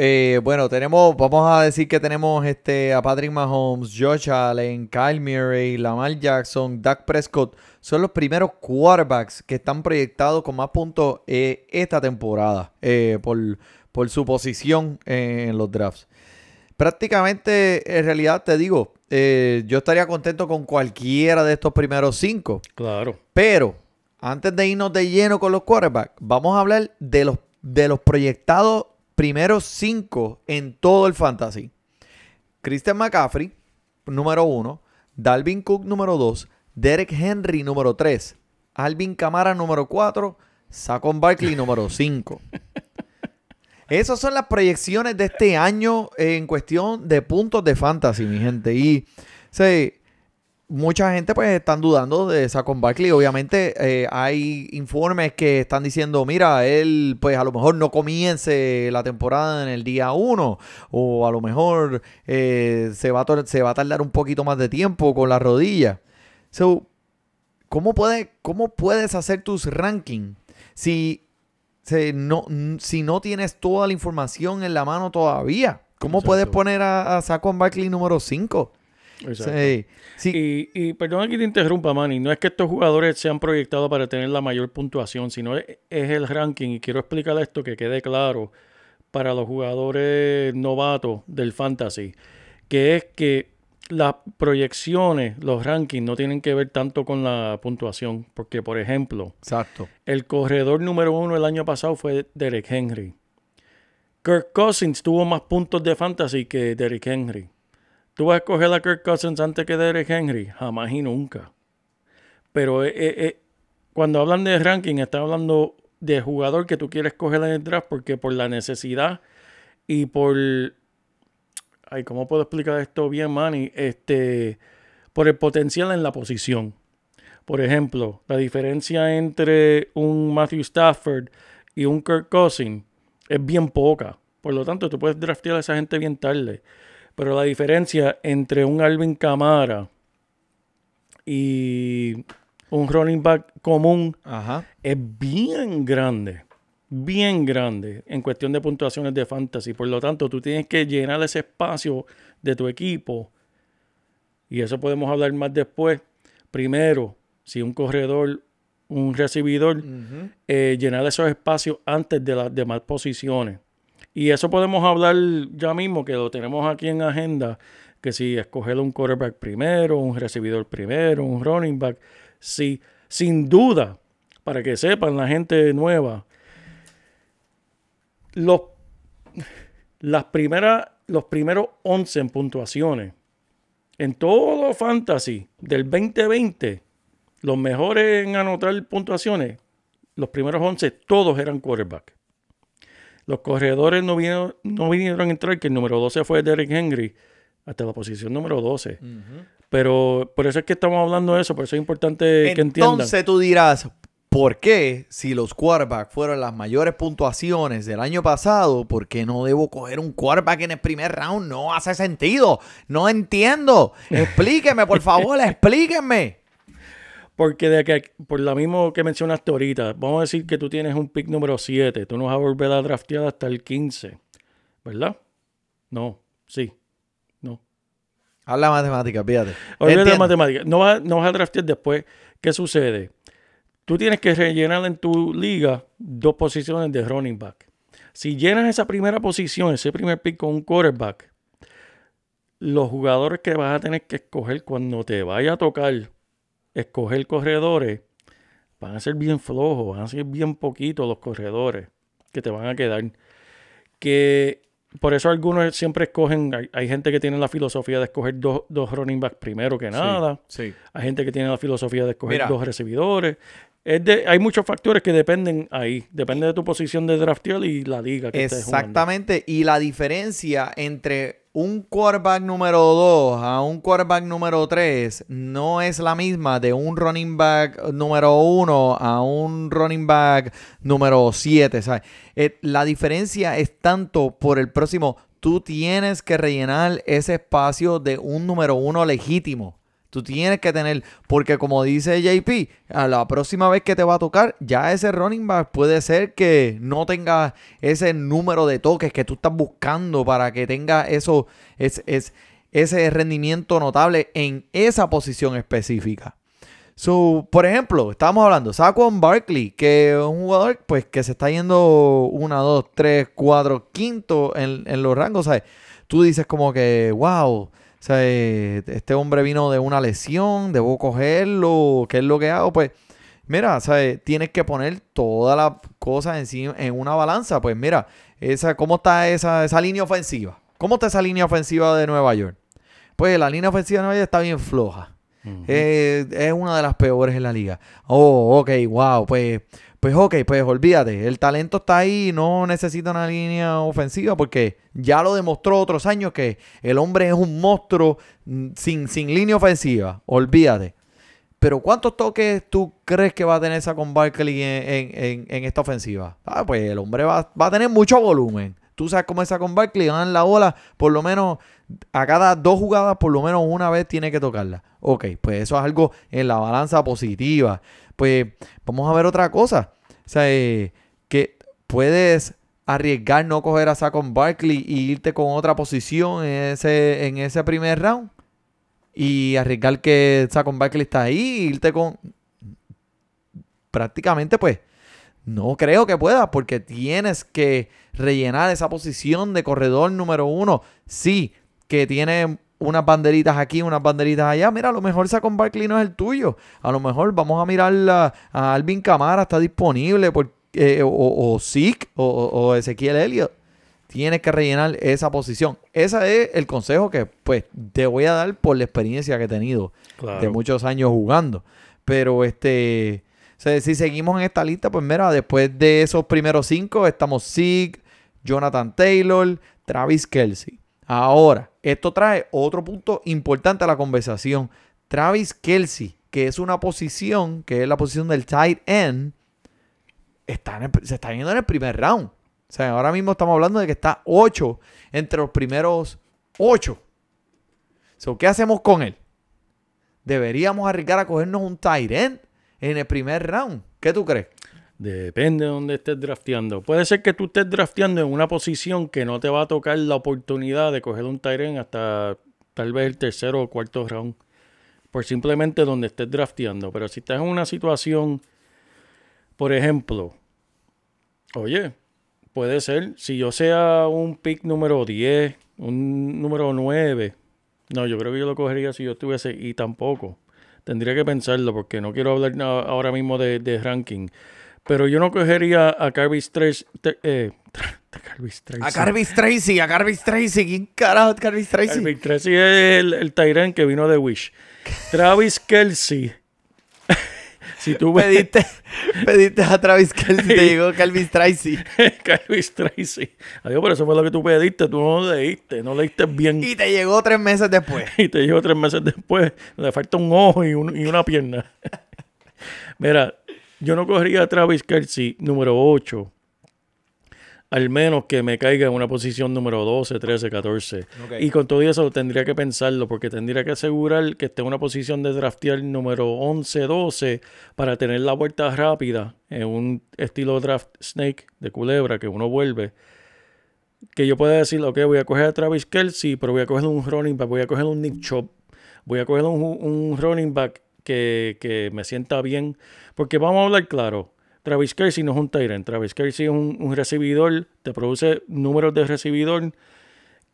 Eh, bueno, tenemos, vamos a decir que tenemos este a Patrick Mahomes, Josh Allen, Kyle Murray, Lamar Jackson, Dak Prescott. Son los primeros quarterbacks que están proyectados con más puntos eh, esta temporada eh, por, por su posición en los drafts. Prácticamente, en realidad te digo, yo estaría contento con cualquiera de estos primeros cinco. Claro. Pero antes de irnos de lleno con los quarterbacks, vamos a hablar de los, de los proyectados primeros cinco en todo el fantasy. Christian McCaffrey, número uno. Dalvin Cook, número dos. Derek Henry, número tres. Alvin Kamara, número cuatro. Saquon Barkley, número cinco. *laughs* Esas son las proyecciones de este año en cuestión de puntos de fantasy, mi gente. Y sí, mucha gente pues están dudando de Saquon Barkley. Obviamente eh, hay informes que están diciendo, mira, él pues a lo mejor no comience la temporada en el día 1 o a lo mejor eh, se, va a se va a tardar un poquito más de tiempo con la rodilla. So, ¿cómo, puede, ¿Cómo puedes hacer tus rankings si, si no, si no tienes toda la información en la mano todavía? ¿Cómo Exacto. puedes poner a, a Saquon Barkley número 5? Exacto. Sí, sí. Y, y perdona que te interrumpa, Manny. No es que estos jugadores se han proyectado para tener la mayor puntuación, sino es, es el ranking. Y quiero explicar esto que quede claro para los jugadores novatos del fantasy, que es que las proyecciones, los rankings, no tienen que ver tanto con la puntuación. Porque, por ejemplo, Exacto. el corredor número uno el año pasado fue Derek Henry. Kirk Cousins tuvo más puntos de fantasy que Derek Henry. ¿Tú vas a escoger a Kirk Cousins antes que Derek Henry? Jamás y nunca. Pero eh, eh, eh, cuando hablan de ranking, están hablando de jugador que tú quieres coger en el draft porque por la necesidad y por... Ay, ¿cómo puedo explicar esto bien, Manny? Este, por el potencial en la posición. Por ejemplo, la diferencia entre un Matthew Stafford y un Kirk Cousins es bien poca. Por lo tanto, tú puedes draftear a esa gente bien tarde. Pero la diferencia entre un Alvin Kamara y un running back común Ajá. es bien grande. Bien grande en cuestión de puntuaciones de fantasy. Por lo tanto, tú tienes que llenar ese espacio de tu equipo. Y eso podemos hablar más después. Primero, si un corredor, un recibidor, eh, llenar esos espacios antes de las demás posiciones. Y eso podemos hablar ya mismo, que lo tenemos aquí en agenda, que si escoger un quarterback primero, un recibidor primero, un running back, sí, sin duda, para que sepan la gente nueva, los, las primeras, los primeros 11 en puntuaciones, en todo fantasy del 2020, los mejores en anotar puntuaciones, los primeros 11, todos eran quarterback. Los corredores no vinieron, no vinieron a entrar, que el número 12 fue Derek Henry, hasta la posición número 12. Pero por eso es que estamos hablando de eso, por eso es importante que entiendan. Entonces tú dirás, ¿por qué si los quarterbacks fueron las mayores puntuaciones del año pasado, por qué no debo coger un quarterback en el primer round? No hace sentido. No entiendo. *laughs* Explíqueme, por favor, explíquenme. Porque de que, por lo mismo que mencionaste ahorita, vamos a decir que tú tienes un pick número 7, tú no vas a volver a draftear hasta el 15, ¿verdad? No, sí, no. Habla matemática, fíjate. Olvídate de Entiendo. matemáticas. No vas, no vas a draftear después. ¿Qué sucede? Tú tienes que rellenar en tu liga dos posiciones de running back. Si llenas esa primera posición, ese primer pick con un quarterback, los jugadores que vas a tener que escoger cuando te vaya a tocar escoger corredores, van a ser bien flojos, van a ser bien poquitos los corredores que te van a quedar. Que por eso algunos siempre escogen, hay, hay gente que tiene la filosofía de escoger dos, dos running backs primero que nada. Sí. Hay gente que tiene la filosofía de escoger Mira. dos recibidores. Es de- hay muchos factores que dependen ahí. Depende de tu posición de draftear y la liga que estés jugando. Exactamente. Y la diferencia entre un quarterback número 2 a un quarterback número 3 no es la misma de un running back número 1 a un running back número 7. ¿sabes? Eh, la diferencia es tanto por el próximo. Tú tienes que rellenar ese espacio de un número 1 legítimo. Tú tienes que tener, porque como dice JP, a la próxima vez que te va a tocar, ya ese running back puede ser que no tenga ese número de toques que tú estás buscando para que tenga eso, es, es- ese rendimiento notable en esa posición específica. So, por ejemplo, estábamos hablando, Saquon Barkley, que es un jugador pues, que se está yendo 1, 2, 3, 4, quinto en, en los rangos. ¿sabes? Tú dices como que, wow, o sea, eh, este hombre vino de una lesión, debo cogerlo, ¿qué es lo que hago? Pues, mira, ¿sabes? tienes que poner todas las cosas en una balanza. Pues mira, esa, ¿cómo está esa, esa línea ofensiva? ¿Cómo está esa línea ofensiva de Nueva York? Pues la línea ofensiva de Nueva York está bien floja. Eh, es una de las peores en la liga. Oh, ok, wow. Pues, pues ok, pues olvídate. El talento está ahí. No necesita una línea ofensiva porque ya lo demostró otros años que el hombre es un monstruo mm, sin, sin línea ofensiva. Olvídate. Pero ¿cuántos toques tú crees que va a tener con Barkley en, en- en- esta ofensiva? Ah, pues el hombre va, va a tener mucho volumen. Tú sabes cómo es con Barkley, dan la bola, por lo menos a cada dos jugadas, por lo menos una vez tiene que tocarla. Ok, pues eso es algo en la balanza positiva. Pues vamos a ver otra cosa. O sea, eh, que puedes arriesgar no coger a Saquon Barkley y irte con otra posición en ese, en ese primer round. Y arriesgar que Saquon Barkley está ahí y irte con... Prácticamente pues no creo que puedas porque tienes que rellenar esa posición de corredor número uno. Sí, que tiene unas banderitas aquí, unas banderitas allá. Mira, a lo mejor Saquon Barkley no es el tuyo. A lo mejor vamos a mirar la- a Alvin Camara, está disponible por, eh, o, Zeke o, o- o Ezequiel Elliott. Tienes que rellenar esa posición. Ese es el consejo que pues te voy a dar por la experiencia que he tenido Claro. de muchos años jugando. Pero este, si seguimos en esta lista, pues mira, después de esos primeros cinco estamos Zeke, Jonathan Taylor, Travis Kelsey. Ahora, esto trae otro punto importante a la conversación. Travis Kelsey, que es una posición, que es la posición del tight end, está en el- se está yendo en el primer round. O sea, ahora mismo estamos hablando de que está 8 entre los primeros 8. So, ¿Qué hacemos con él? Deberíamos arriesgar a cogernos un tight end en el primer round. ¿Qué tú crees? Depende de dónde estés drafteando. Puede ser que tú estés drafteando en una posición que no te va a tocar la oportunidad de coger un Tyren hasta tal vez el tercero o cuarto round. Por simplemente donde estés drafteando. Pero si estás en una situación, por ejemplo, oye, puede ser, si yo sea un pick número 10, un número 9, no, yo creo que yo lo cogería si yo estuviese, y tampoco. Tendría que pensarlo porque no quiero hablar ahora mismo de ranking. Pero yo no cogería a Carvis Tracy. Eh. *laughs* A Carvis Tracy, a Carvis Tracy. ¿Quién carajo es Carvis Tracy? Carvis Tracy es el, el Tyrant que vino de Wish. Travis Kelsey. *laughs* si tú ves Pediste, pediste a Travis Kelsey, te llegó Carvis Tracy. *laughs* Carvis Tracy. Adiós, pero eso fue lo que tú pediste. Tú no leíste. No leíste bien. Y te llegó tres meses después. y te llegó tres meses después. Le falta un ojo y, un- y una pierna. Mira, yo no cogería a Travis Kelsey número 8. Al menos que me caiga en una posición número 12, 13, 14. Ok. Y con todo eso tendría que pensarlo porque tendría que asegurar que esté en una posición de draftear número 11, 12 para tener la vuelta rápida en un estilo draft snake de culebra que uno vuelve que yo pueda decir, ok, voy a coger a Travis Kelsey, pero voy a coger un running back, voy a coger un Nick Chop, voy a coger un, un running back que, que me sienta bien. Porque vamos a hablar claro, Travis Kelsey no es un Tyrant, Travis Kelsey es un, un recibidor, te produce números de recibidor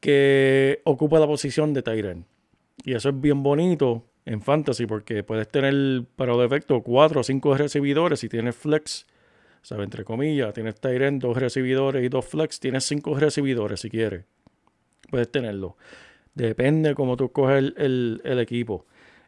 que ocupa la posición de Tyrant. Y eso es bien bonito en fantasy porque puedes tener para efectos cuatro o cinco recibidores si tienes flex. ¿Sabes? Entre comillas, tienes Tyrant, dos recibidores y dos flex. Tienes cinco recibidores si quieres. Puedes tenerlo. Depende cómo tú coges el, el- el equipo.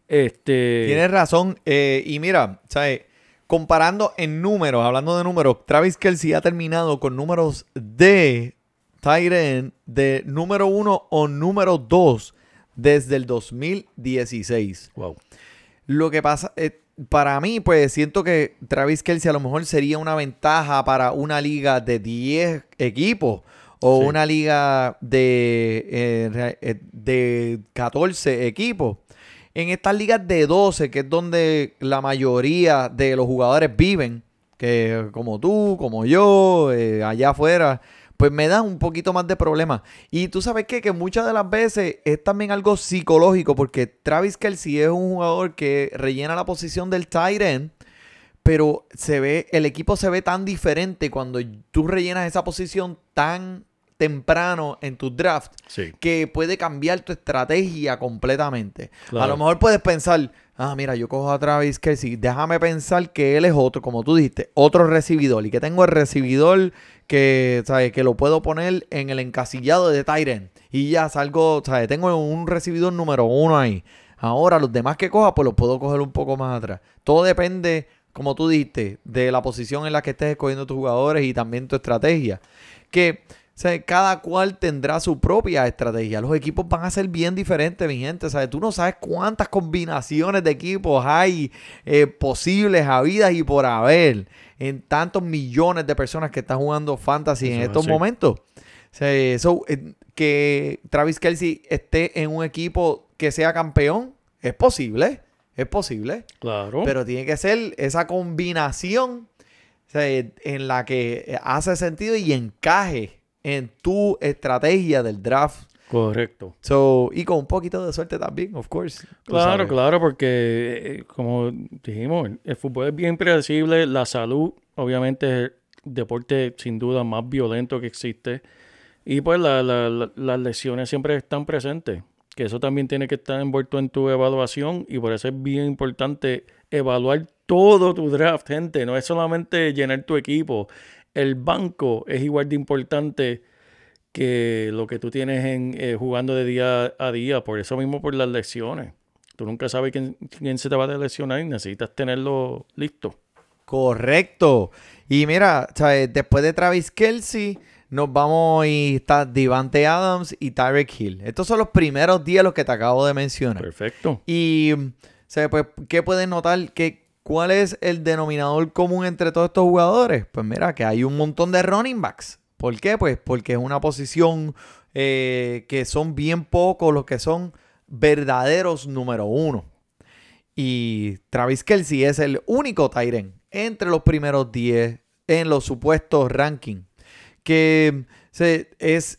Este. Tienes razón. eh, y mira, ¿sabes? Comparando en números, hablando de números, Travis Kelsey ha terminado con números de Tyren de número uno o número dos desde el 2016. Wow. Lo que pasa, eh, para mí, pues siento que Travis Kelsey a lo mejor sería una ventaja para una liga de 10 equipos o Sí. una liga de, eh, eh, de 14 equipos. En estas ligas de 12, que es donde la mayoría de los jugadores viven, que como tú, como yo, eh, allá afuera, pues me da un poquito más de problemas. Y tú sabes que muchas de las veces es también algo psicológico, porque Travis Kelsey es un jugador que rellena la posición del tight end, pero se ve, el equipo se ve tan diferente cuando tú rellenas esa posición tan, temprano en tu draft Sí. que puede cambiar tu estrategia completamente. A lo mejor puedes pensar, ah, mira, yo cojo a Travis Kelsey, déjame pensar que él es otro, como tú dijiste, otro recibidor y que tengo el recibidor que, ¿sabes? Que lo puedo poner en el encasillado de Tyren y ya salgo, ¿sabes? Tengo un recibidor número uno ahí. Ahora los demás que coja, pues los puedo coger un poco más atrás. Todo depende, como tú dijiste, de la posición en la que estés escogiendo tus jugadores y también tu estrategia. Que sea, cada cual tendrá su propia estrategia. Los equipos van a ser bien diferentes, mi gente. ¿sabes? Tú no sabes cuántas combinaciones de equipos hay eh, posibles, habidas y por haber. En tantos millones de personas que están jugando fantasy Eso en es estos así. momentos. O sea, so, eh, que Travis Kelsey esté en un equipo que sea campeón, es posible. Es posible. Claro. Pero tiene que ser esa combinación o sea, en la que hace sentido y encaje en tu estrategia del draft. Correcto. So, y con un poquito de suerte también, of course. Claro, claro, porque eh, como dijimos, el fútbol es bien predecible, la salud obviamente es el deporte sin duda más violento que existe y pues la- la- la- las lesiones siempre están presentes, que eso también tiene que estar envuelto en tu evaluación y por eso es bien importante evaluar todo tu draft, gente, no es solamente llenar tu equipo, el banco es igual de importante que lo que tú tienes en, eh, jugando de día a día, por eso mismo por las lesiones. Tú nunca sabes quién, quién se te va a lesionar y necesitas tenerlo listo. Correcto. Y mira, ¿sabes? después de Travis Kelsey, nos vamos y está Devante Adams y Tyreek Hill. Estos son los primeros días los que te acabo de mencionar. Perfecto. Y, ¿sabes? Pues, ¿qué pueden notar? que ¿Cuál es el denominador común entre todos estos jugadores? Pues mira, que hay un montón de running backs. ¿Por qué? Pues porque es una posición eh, que son bien pocos los que son verdaderos número uno. Y Travis Kelsey es el único Tyren entre los primeros 10 en los supuestos rankings. Que se, es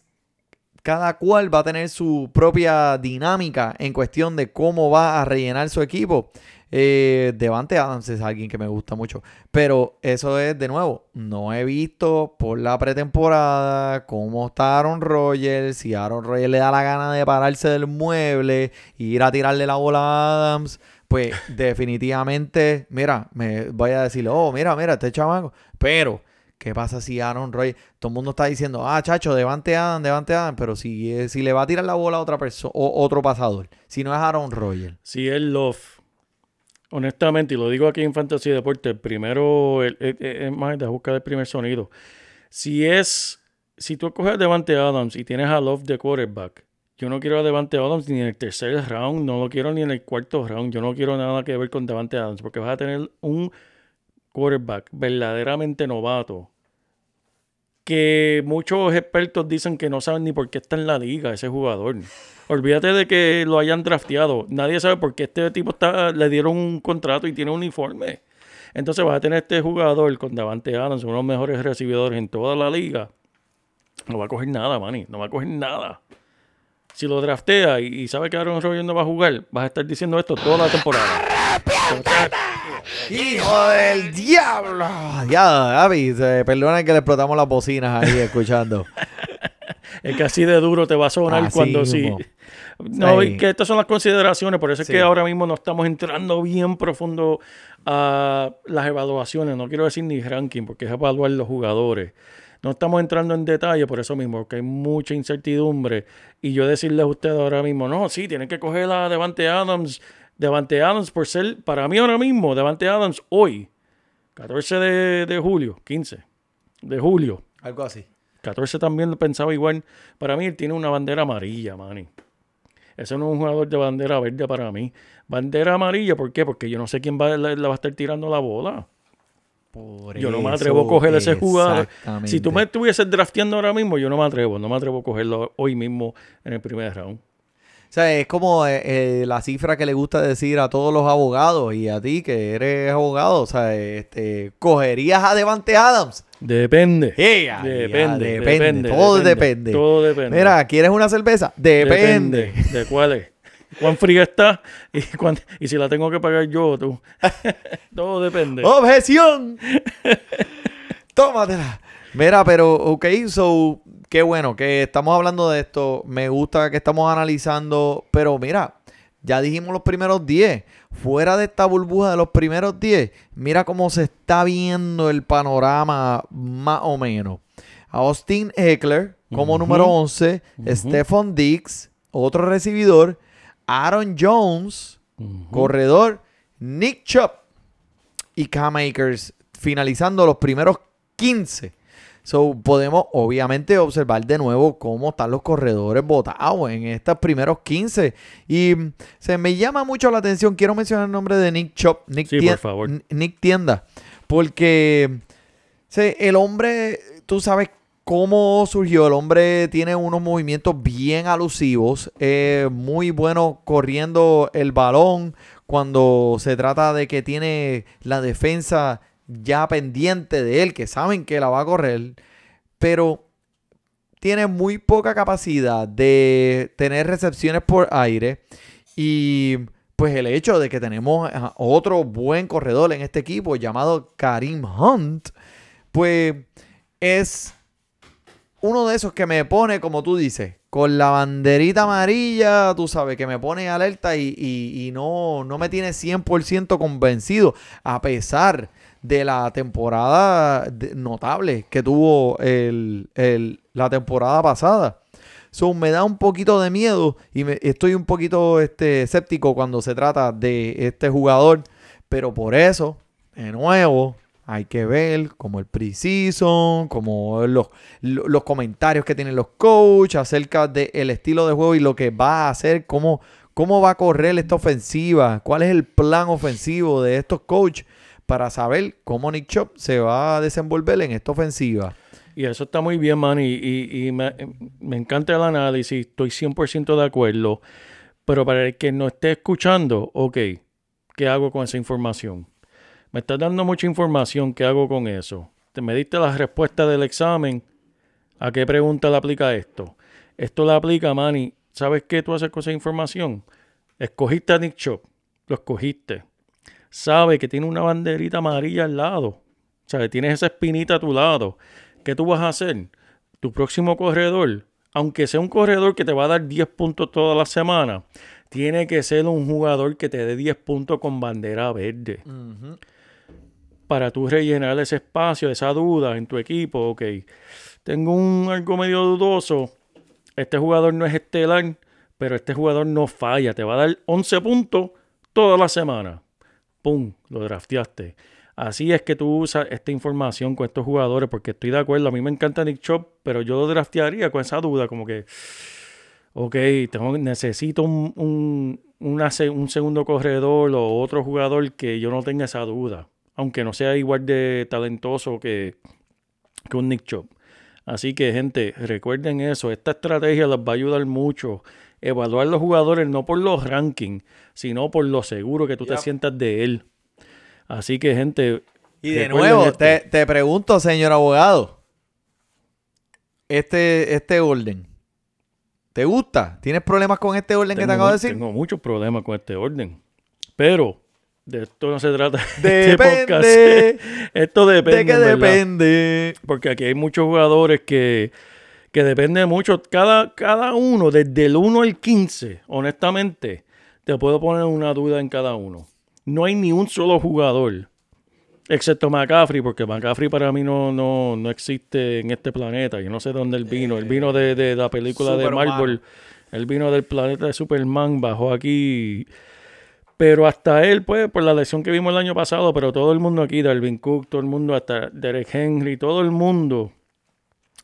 cada cual va a tener su propia dinámica en cuestión de cómo va a rellenar su equipo. Eh, Devante Adams es alguien que me gusta mucho. Pero eso es, de nuevo, no he visto por la pretemporada cómo está Aaron Rodgers. Si Aaron Rodgers le da la gana de pararse del mueble e ir a tirarle la bola a Adams, pues *laughs* definitivamente, mira, me voy a decirle, oh, mira, mira, este chamaco. Pero, ¿qué pasa si Aaron Rodgers, todo el mundo está diciendo, ah, chacho, Devante Adams, Devante Adams, pero si, eh, si le va a tirar la bola a otra persona, o otro pasador, si no es Aaron Rodgers. Si es Love, honestamente, y lo digo aquí en Fantasy Deporte, primero, es más, deja buscar el primer sonido. Si es, si tú coges a Devante Adams y tienes a Love de quarterback, yo no quiero a Devante Adams ni en el tercer round, no lo quiero ni en el cuarto round, yo no quiero nada que ver con Devante Adams, porque vas a tener un quarterback verdaderamente novato que muchos expertos dicen que no saben ni por qué está en la liga ese jugador. Olvídate de que lo hayan drafteado. Nadie sabe por qué este tipo está, le dieron un contrato y tiene un uniforme. Entonces vas a tener este jugador con Davante Adams, uno de los mejores recibidores en toda la liga. No va a coger nada, Manny. No va a coger nada. Si lo draftea y, y sabe que Aaron Rodgers no va a jugar, vas a estar diciendo esto toda la temporada. ¡Hijo del diablo! Ya, Gaby, se- perdonen que le explotamos las bocinas ahí escuchando. *laughs* Es que así de duro te va a sonar Así cuando sí. No, Sí. y que estas son las consideraciones, por eso es Sí. que ahora mismo no estamos entrando bien profundo a las evaluaciones. No quiero decir ni ranking, porque es evaluar los jugadores. No estamos entrando en detalle por eso mismo, porque hay mucha incertidumbre. Y yo decirles a ustedes ahora mismo, no, sí, tienen que coger a Devante Adams. Devante Adams por ser, para mí ahora mismo, Devante Adams hoy, 14 de, de julio, 15 de julio, Algo así. 14 también lo pensaba igual. Para mí él tiene una bandera amarilla, Manny. Ese no es un jugador de bandera verde para mí. Bandera amarilla, ¿por qué? Porque yo no sé quién va, le va a estar tirando la bola. Por Yo no me atrevo a coger ese jugador. Si tú me estuvieses drafteando ahora mismo, yo no me atrevo. No me atrevo a cogerlo hoy mismo en el primer round. O sea, es como eh, eh, la cifra que le gusta decir a todos los abogados y a ti que eres abogado. O sea, este, ¿cogerías a Devante Adams? Depende. Ea, depende, depende, Todo depende, depende. todo depende. Mira, ¿quieres una cerveza? Depende. ¿De cuál es? ¿Cuán fría está? Y, cuán- y si la tengo que pagar yo o tú. *laughs* todo depende. ¡Objeción! Tómatela. Mira, pero, ok, so, qué bueno que estamos hablando de esto. Me gusta que estamos analizando. Pero mira, ya dijimos los primeros 10. Fuera de esta burbuja de los primeros 10, mira cómo se está viendo el panorama más o menos. Austin Eckler como número 11, Ujú. Stephon Diggs, otro recibidor, Aaron Jones, corredor, Nick Chubb y Cam Akers, finalizando los primeros 15. So, podemos obviamente observar de nuevo cómo están los corredores votados en estos primeros 15. Y se me llama mucho la atención. Quiero mencionar el nombre de Nick Chop, Nick, Sí, por Tien- favor. Nick Tienda. Porque sí, el hombre, tú sabes cómo surgió. El hombre tiene unos movimientos bien alusivos. eh, muy bueno corriendo el balón cuando se trata de que tiene la defensa ya pendiente de él, que saben que la va a correr, pero tiene muy poca capacidad de tener recepciones por aire. Y pues el hecho de que tenemos otro buen corredor en este equipo llamado Karim Hunt, pues es uno de esos que me pone, como tú dices, con la banderita amarilla, tú sabes, que me pone alerta y, y- y no, no me tiene 100% convencido, a pesar de la temporada de- notable que tuvo el- el- la temporada pasada. So, me da un poquito de miedo y me- estoy un poquito este, escéptico cuando se trata de este jugador, pero por eso, de nuevo, hay que ver como el preseason, como los, lo- los comentarios que tienen los coaches acerca del estilo de juego y lo que va a hacer, cómo, cómo va a correr esta ofensiva, cuál es el plan ofensivo de estos coaches para saber cómo Nick Chop se va a desenvolver en esta ofensiva. Y eso está muy bien, man, y, me encanta el análisis, estoy 100% de acuerdo, pero para el que no esté escuchando, ok, ¿qué hago con esa información? Me estás dando mucha información, ¿qué hago con eso? Te me diste la respuesta del examen, ¿a qué pregunta le aplica esto? Esto le aplica, Manny, ¿sabes qué tú haces con esa información? Escogiste a Nick Chop, lo escogiste. Sabe que tiene una banderita amarilla al lado. O sea, tienes esa espinita a tu lado. ¿Qué tú vas a hacer? Tu próximo corredor, aunque sea un corredor que te va a dar 10 puntos toda la semana, tiene que ser un jugador que te dé 10 puntos con bandera verde. Para tú rellenar ese espacio, esa duda en tu equipo, ok, tengo un algo medio dudoso, este jugador no es estelar, pero este jugador no falla, te va a dar 11 puntos toda la semana. ¡Pum! Lo drafteaste. Así es que tú usas esta información con estos jugadores, porque estoy de acuerdo. A mí me encanta Nick Chop, pero yo lo draftearía con esa duda, como que, ok, tengo, necesito un, un, un segundo corredor o otro jugador que yo no tenga esa duda, aunque no sea igual de talentoso que, que un Nick Chop. Así que, gente, recuerden eso. Esta estrategia les va a ayudar mucho. Evaluar los jugadores no por los rankings, sino por lo seguro que tú te sientas de él. Así que, gente. Y de nuevo, esto. te, te pregunto, señor abogado, este, este orden, ¿te gusta? ¿Tienes problemas con este orden que te acabo de decir? Tengo muchos problemas con este orden. Pero de esto no se trata *laughs* este podcast. *laughs* Depende. Esto depende. ¿De verdad. depende? Porque aquí hay muchos jugadores que, que depende mucho. Cada, cada uno, desde el 1 al 15, honestamente, te puedo poner una duda en cada uno. No hay ni un solo jugador, excepto McCaffrey, porque McCaffrey para mí no, no, no existe en este planeta. Yo no sé dónde él vino. Él vino de, de la película de. Marvel. Él vino del planeta de Superman, bajó aquí. Pero hasta él, pues, por la lesión que vimos el año pasado, pero todo el mundo aquí, Darwin Cook, todo el mundo, hasta Derek Henry, todo el mundo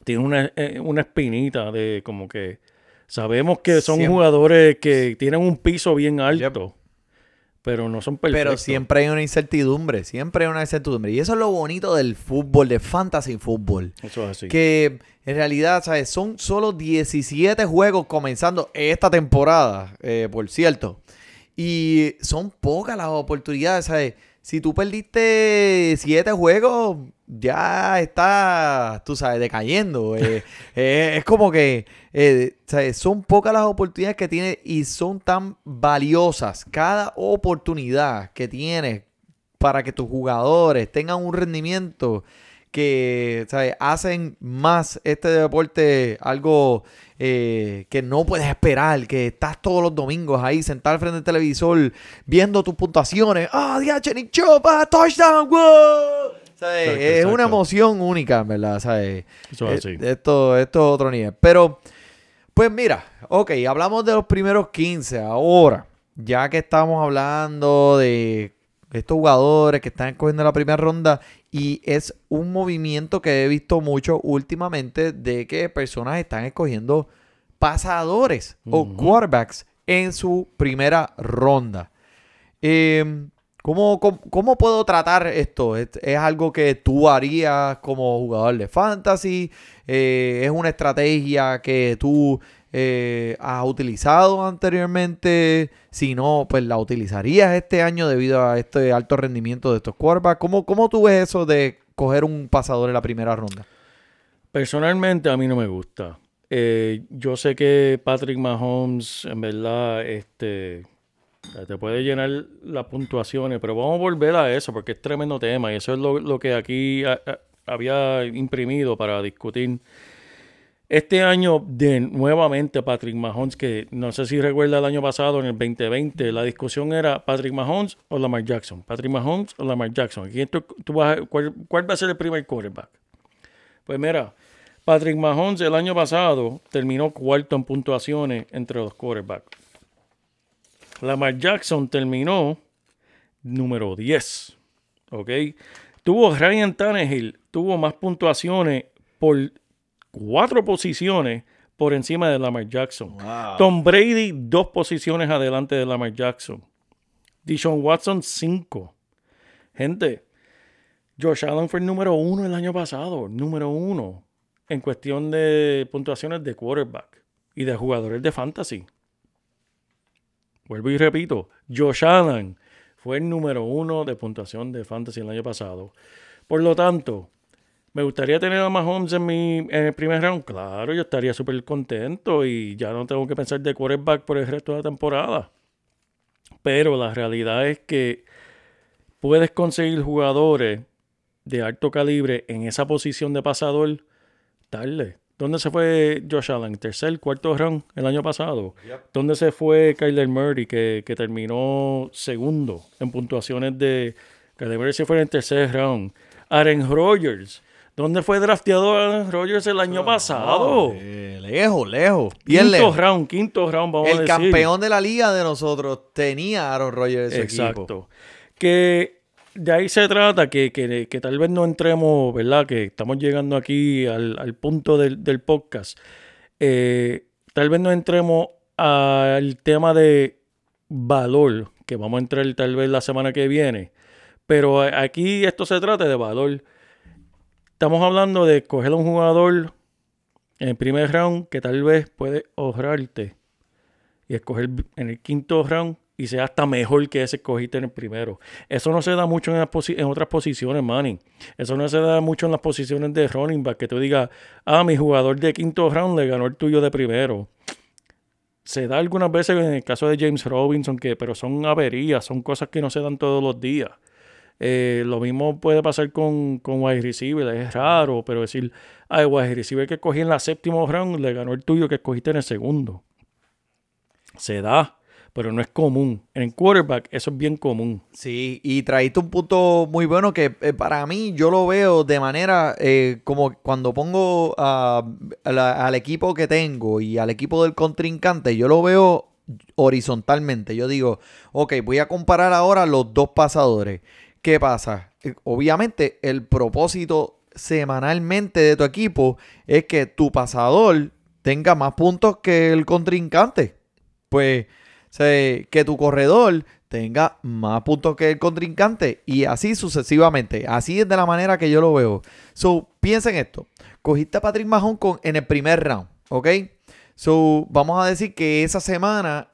tiene una, eh, una espinita de como que sabemos que son Siempre. jugadores que tienen un piso bien alto, pero no son perfectos. Pero siempre hay una incertidumbre, siempre hay una incertidumbre. Y eso es lo bonito del fútbol, de fantasy fútbol. Eso es así. Que en realidad, ¿sabes? Son solo 17 juegos comenzando esta temporada, eh, por cierto. Y son pocas las oportunidades, ¿sabes? Si tú perdiste 7 juegos, ya está, tú sabes, decayendo. Eh, *laughs* eh, es como que, eh, ¿sabes? Son pocas las oportunidades que tienes y son tan valiosas. Cada oportunidad que tienes para que tus jugadores tengan un rendimiento que ¿sabes? hacen más este deporte algo eh, que no puedes esperar, que estás todos los domingos ahí sentado al frente del televisor viendo tus puntuaciones. ¡Ah, DH, Nick Chopa! ¡Touchdown! ¡Wow! ¿Sabes? Exacto, es una emoción única, ¿verdad? ¿Sabes? Eso es Eh, así. Esto, esto es otro nivel. Pero, pues mira, ok, hablamos de los primeros 15. Ahora, ya que estamos hablando de estos jugadores que están escogiendo la primera ronda, y es un movimiento que he visto mucho últimamente de que personas están escogiendo pasadores o quarterbacks en su primera ronda. Eh, ¿cómo, cómo, cómo puedo tratar esto? ¿Es, es algo que tú harías como jugador de fantasy? Eh, ¿Es una estrategia que tú eh, has utilizado anteriormente? Si no, pues la utilizarías este año debido a este alto rendimiento de estos quarterbacks. ¿Cómo, cómo tú ves eso de coger un pasador en la primera ronda? Personalmente a mí no me gusta. Eh, yo sé que Patrick Mahomes, en verdad, este, te puede llenar las puntuaciones, pero vamos a volver a eso porque es tremendo tema y eso es lo, lo que aquí había imprimido para discutir. Este año, de nuevamente Patrick Mahomes, que no sé si recuerda el año pasado, en el 2020, la discusión era Patrick Mahomes o Lamar Jackson. Patrick Mahomes o Lamar Jackson. ¿Quién tú- tú vas cuál, cuál va a ser el primer quarterback? Pues mira, Patrick Mahomes el año pasado terminó cuarto en puntuaciones entre los quarterbacks. Lamar Jackson terminó número 10. ¿Ok? Tuvo Ryan Tannehill, tuvo más puntuaciones por cuatro posiciones por encima de Lamar Jackson. Tom Brady, dos posiciones adelante de Lamar Jackson. Dishon Watson, cinco. Gente, Josh Allen fue el número uno el año pasado, número uno en cuestión de puntuaciones de quarterback y de jugadores de fantasy. Vuelvo y repito, Josh Allen fue el número uno de puntuación de fantasy el año pasado. Por lo tanto, ¿me gustaría tener a Mahomes en, mi, en el primer round? Claro, yo estaría súper contento y ya no tengo que pensar de quarterback por el resto de la temporada. Pero la realidad es que puedes conseguir jugadores de alto calibre en esa posición de pasador tarde. ¿Dónde se fue Josh Allen? ¿Tercer, cuarto round el año pasado? ¿Dónde se fue Kyler Murray, que, que terminó segundo en puntuaciones de... Kyler Murray se fue en el tercer round. Aaron Rodgers. ¿Dónde fue drafteado Aaron Rodgers el año pasado? Eh, lejos, lejos. Bien quinto lejos. round, quinto round, vamos a El decir. campeón de la liga de nosotros tenía a Aaron Rodgers en su Exacto. equipo. Que de ahí se trata que, que- que tal vez no entremos, ¿verdad? Que estamos llegando aquí al, al punto del, del podcast. Eh, tal vez no entremos al tema de valor, que vamos a entrar tal vez la semana que viene. Pero a- aquí esto se trata de valor. Estamos hablando de coger a un jugador en el primer round que tal vez puede ahorrarte y escoger en el quinto round y sea hasta mejor que ese que cogiste en el primero. Eso no se da mucho en, otras posiciones, Manny. Eso no se da mucho en las posiciones de running back, que tú digas, ah, mi jugador de quinto round le ganó el tuyo de primero. Se da algunas veces en el caso de James Robinson, que, pero son averías, son cosas que no se dan todos los días. Eh, lo mismo puede pasar con, con wide receiver, es raro, pero decir, ah, el wide receiver que cogí en la séptima round le ganó el tuyo que escogiste en el segundo. Se da, pero no es común. En quarterback eso es bien común. Sí, y traíste un punto muy bueno que eh, para mí yo lo veo de manera eh, como cuando pongo al equipo que tengo y al equipo del contrincante, yo lo veo horizontalmente. Yo digo, ok, voy a comparar ahora los dos pasadores. ¿Qué pasa? Eh, Obviamente el propósito semanalmente de tu equipo es que tu pasador tenga más puntos que el contrincante. Pues que tu corredor tenga más puntos que el contrincante y así sucesivamente. Así es de la manera que yo lo veo. So, piensen esto. Cogiste a Patrick Mahomes con, en el primer round, ¿ok? So, vamos a decir que esa semana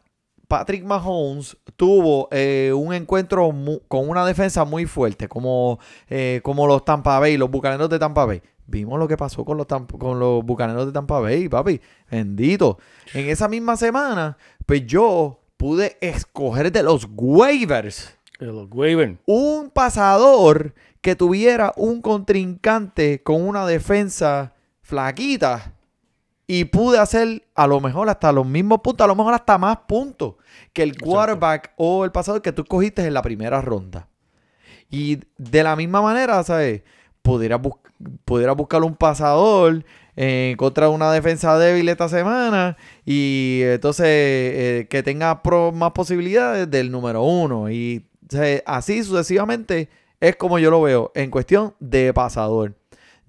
Patrick Mahomes tuvo eh, un encuentro mu- con una defensa muy fuerte, como, eh, como los Tampa Bay, los bucaneros de Tampa Bay. Vimos lo que pasó con los, con los bucaneros de Tampa Bay, papi. Bendito. En esa misma semana, pues yo pude escoger de los waivers De los waivers. un pasador que tuviera un contrincante con una defensa flaquita y pude hacer a lo mejor hasta los mismos puntos, a lo mejor hasta más puntos que el quarterback o el pasador que tú cogiste en la primera ronda. Y de la misma manera, ¿sabes? Pudiera, bus- pudiera buscar un pasador contra una defensa débil esta semana y entonces eh, que tenga pro- más posibilidades del número uno. Y así sucesivamente es como yo lo veo en cuestión de pasador.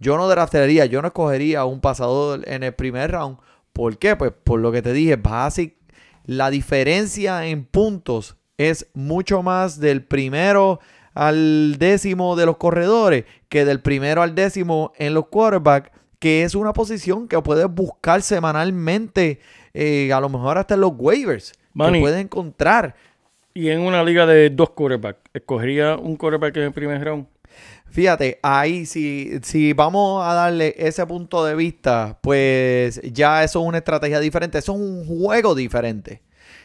Yo no draftearía, yo no escogería un pasador en el primer round. ¿Por qué? Pues por lo que te dije, basic, la diferencia en puntos es mucho más del primero al décimo de los corredores que del primero al décimo en los quarterbacks, que es una posición que puedes buscar semanalmente, eh, a lo mejor hasta en los waivers, Manny. que puedes encontrar. Y en una liga de dos quarterbacks, ¿escogería un quarterback en el primer round? Fíjate, ahí si, si vamos a darle ese punto de vista, pues ya eso es una estrategia diferente, eso es un juego diferente.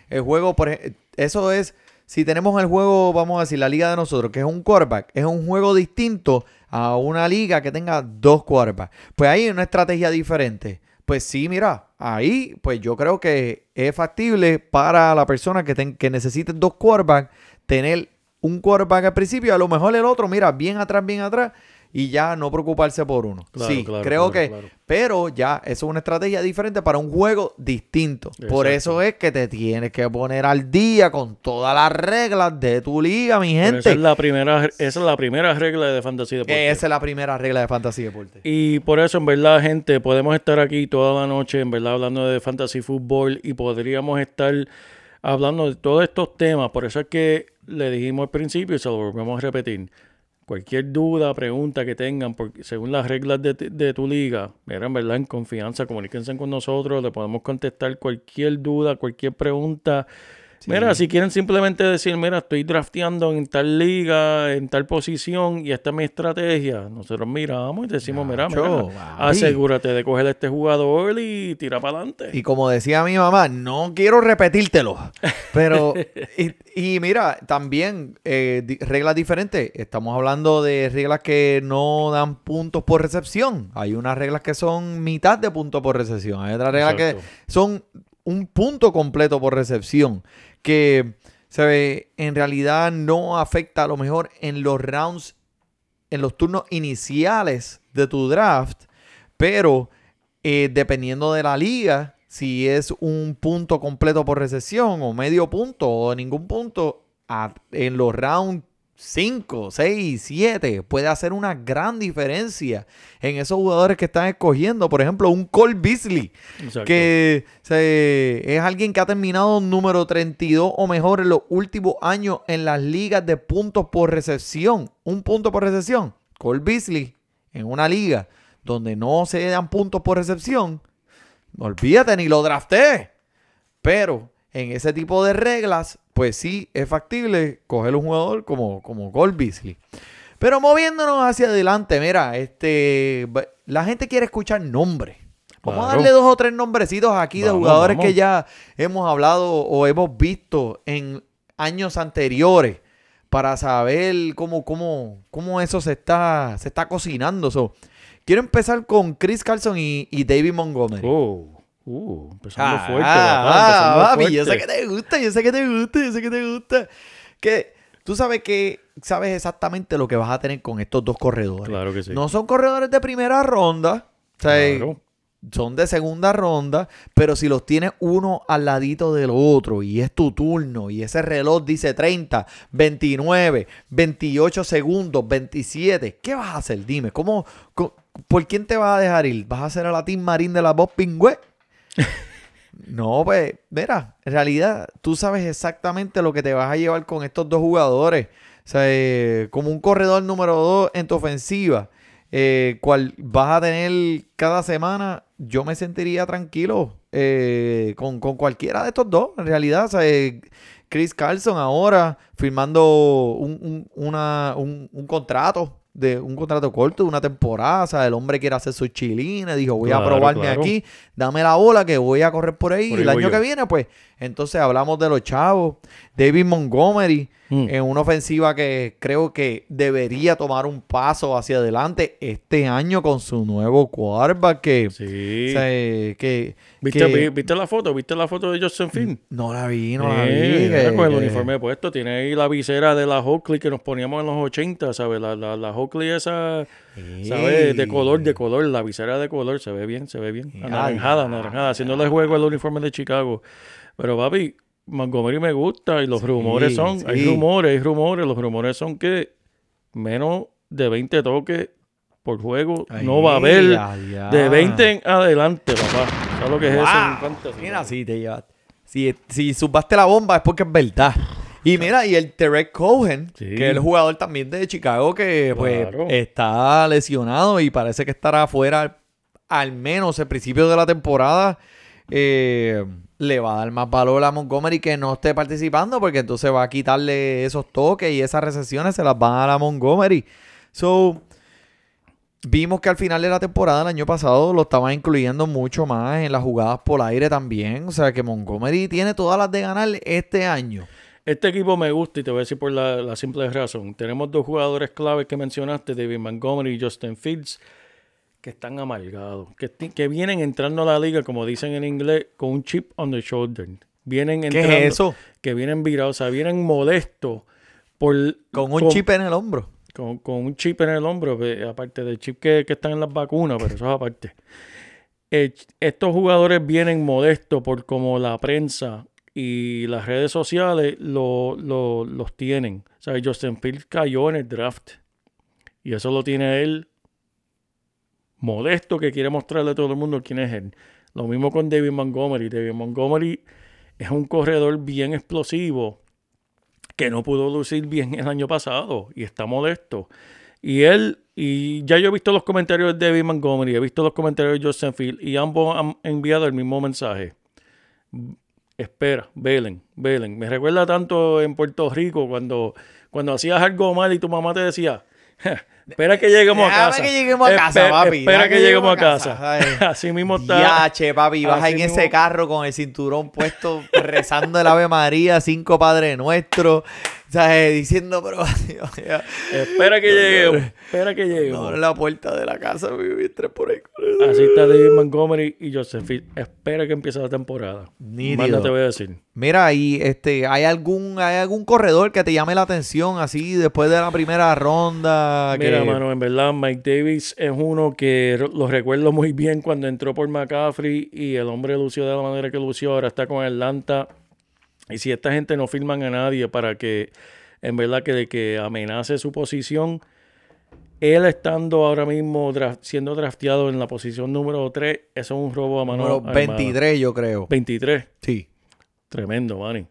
El juego, por eso es, si tenemos el juego, vamos a decir, la liga de nosotros, que es un quarterback, es un juego distinto a una liga que tenga dos quarterbacks. Pues ahí hay una estrategia diferente. Pues sí, mira, ahí pues yo creo que es factible para la persona que, ten- que necesite dos quarterbacks tener un quarterback al principio a lo mejor el otro, mira, bien atrás, bien atrás y ya no preocuparse por uno. Claro, sí, claro, creo claro, que, pero ya eso es una estrategia diferente para un juego distinto. Por eso es que te tienes que poner al día con todas las reglas de tu liga, mi Pero gente. Esa es la primera, esa es la primera regla de Fantasy Deporte. Esa es la primera regla de Fantasy Deporte. Y por eso, en verdad, gente, podemos estar aquí toda la noche, en verdad, hablando de fantasy fútbol y podríamos estar hablando de todos estos temas. Por eso es que le dijimos al principio y se lo volvemos a repetir. Cualquier duda, pregunta que tengan, porque según las reglas de, de tu liga, mira, en verdad, en confianza, comuníquense con nosotros, le podemos contestar cualquier duda, cualquier pregunta. Mira, si quieren simplemente decir, mira, estoy drafteando en tal liga, en tal posición y esta es mi estrategia, nosotros miramos y decimos, mira, mira, Nacho, asegúrate de coger a este jugador y tira para adelante. Y como decía mi mamá, no quiero repetírtelo. Pero, y, y mira, también eh, di- reglas diferentes. Estamos hablando de reglas que no dan puntos por recepción. Hay unas reglas que son mitad de punto por recepción. Hay otras reglas Exacto. que son un punto completo por recepción. Que se ve, en realidad no afecta a lo mejor en los rounds, en los turnos iniciales de tu draft. Pero eh, dependiendo de la liga, si es un punto completo por recesión o medio punto o ningún punto, en los rounds 5, 6, 7, puede hacer una gran diferencia en esos jugadores que están escogiendo. Por ejemplo, un Cole Beasley, Exacto. que se- es alguien que ha terminado número 32 o mejor en los últimos años en las ligas de puntos por recepción. Un punto por recepción. Cole Beasley en una liga donde no se dan puntos por recepción, olvídate, ni lo drafté. Pero en ese tipo de reglas, pues sí es factible coger un jugador como, como Cole Beasley. Pero moviéndonos hacia adelante, mira, este, la gente quiere escuchar nombres. Vamos a darle dos o tres nombrecitos aquí de jugadores vamos. que ya hemos hablado o hemos visto en años anteriores para saber cómo, cómo, cómo eso se está, se está cocinando. So, quiero empezar con Chris Carlson y, y David Montgomery. Oh, uh, empezando Ah, fuerte, ah, papá, empezando papi, yo sé que te gusta, yo sé que te gusta, yo sé que te gusta. Que tú sabes que sabes exactamente lo que vas a tener con estos dos corredores. Claro que sí. No son corredores de primera ronda, o sea, Claro. son de segunda ronda, pero si los tienes uno al ladito del otro y es tu turno y ese reloj dice 30, 29, 28 segundos, 27, ¿qué vas a hacer? Dime, ¿cómo, ¿por quién te vas a dejar ir? ¿Vas a hacer a la Team Marín de la Bob Pingüe? No, pues, mira, en realidad tú sabes exactamente lo que te vas a llevar con estos dos jugadores. O sea, eh, como un corredor número dos en tu ofensiva, eh, vas a tener cada semana, yo me sentiría tranquilo eh, con, con cualquiera de estos dos. En realidad, eh, Chris Carlson ahora firmando un, un- un contrato. De un contrato corto, de una temporada, o sea, el hombre quiere hacer sus chilines, dijo, voy a probarme claro. aquí, dame la bola que voy a correr por ahí. Por y el año yo. que viene, pues, entonces hablamos de los chavos. David Montgomery, Mm. en una ofensiva que creo que debería tomar un paso hacia adelante este año con su nuevo quarterback que, Sí. o sea, que, ¿Viste, que- vi- ¿Viste la foto? ¿Viste la foto de Justin Field? no la vi, no la vi. Eh, que- con el uniforme puesto. Tiene ahí la visera de la Oakley que nos poníamos en los 80, ¿sabes? La, la, la Oakley esa, ¿sabes? De color, de color. La visera de color. Se ve bien, se ve bien. Anaranjada, anaranjada. Haciéndole juego al uniforme de Chicago. Pero, papi, Montgomery me gusta y los rumores son... Hay rumores, hay rumores. Los rumores son que menos de 20 toques por juego no va a haber. De 20 en adelante, papá. ¿Sabes lo que es eso? Mira, si te llevas. Si, si subaste la bomba es porque es verdad. Y mira, y el Terek Cohen, Sí. que es el jugador también de Chicago que pues Claro. está lesionado y parece que estará afuera al menos el principio de la temporada. eh, le va a dar más valor a Montgomery que no esté participando porque entonces va a quitarle esos toques y esas recesiones se las van a dar a Montgomery. So, Vimos que al final de la temporada el año pasado lo estaban incluyendo mucho más en las jugadas por aire también. O sea que Montgomery tiene todas las de ganar este año. Este equipo me gusta y te voy a decir por la, la simple razón. Tenemos dos jugadores claves que mencionaste, David Montgomery y Justin Fields, que están amargados, que, que vienen entrando a la liga, como dicen en inglés, con un chip on the shoulder. Vienen ¿Qué entrando, es eso? Que vienen virados, o sea, vienen molestos por... Con un chip en el hombro. Con, con un chip en el hombro, aparte del chip que, que están en las vacunas, pero eso es aparte. Eh, estos jugadores vienen modestos por como la prensa y las redes sociales lo, lo- los tienen. O sea, Justin Fields cayó en el draft. Y eso lo tiene él modesto que quiere mostrarle a todo el mundo quién es él. Lo mismo con David Montgomery. David Montgomery es un corredor bien explosivo que no pudo lucir bien el año pasado y está molesto. Y él, y ya yo he visto los comentarios de David Montgomery, he visto los comentarios de Justin Field y ambos han enviado el mismo mensaje. Espera, velen, velen. Me recuerda tanto en Puerto Rico cuando, cuando hacías algo mal y tu mamá te decía, espera que lleguemos a Déjame casa. que lleguemos a casa, Espe- papi. Espera Deja que, lleguemos a a casa. Ay. *laughs* Así mismo está. Ya, che, papi, vas Así en ese mismo- carro con el cinturón puesto, rezando el Ave María, cinco Padre Nuestro, ¿sabes? Diciendo, pero *laughs* Dios Espera que lleguemos. Espera que no lleguemos. abre la puerta de la casa, mi vientre por ahí. Así está David Montgomery y Joseph Field. Espera que empiece la temporada. Nítido. Más no te voy a decir. Mira, y este, ¿hay algún, hay algún corredor que te llame la atención así después de la primera ronda? Mira, que- mano, en verdad Mike Davis es uno que lo recuerdo muy bien cuando entró por McCaffrey y el hombre lució de la manera que lució. Ahora está con Atlanta. Y si esta gente no firman a nadie para que, en verdad, que, que amenace su posición, él estando ahora mismo siendo drafteado en la posición número 3, eso es un robo a mano número armada. 23, yo creo. 23. Sí. Tremendo, Manny.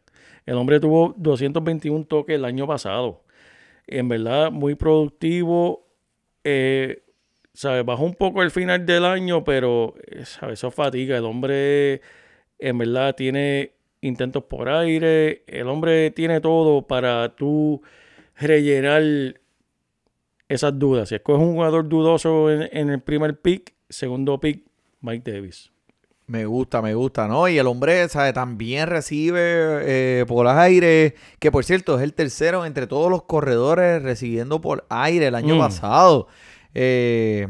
El hombre tuvo 221 toques el año pasado. En verdad, muy productivo. Eh, ¿sabes? Bajó un poco el final del año, pero eh, ¿sabes? eso fatiga. El hombre, en verdad, tiene intentos por aire. El hombre tiene todo para tú rellenar esas dudas. Si escoges un jugador dudoso en, en el primer pick, segundo pick, Mike Davis. Me gusta, me gusta, ¿no? Y el hombre, ¿sabe? También recibe eh, por aire, que por cierto es el tercero entre todos los corredores recibiendo por aire el año Mm. pasado. Eh,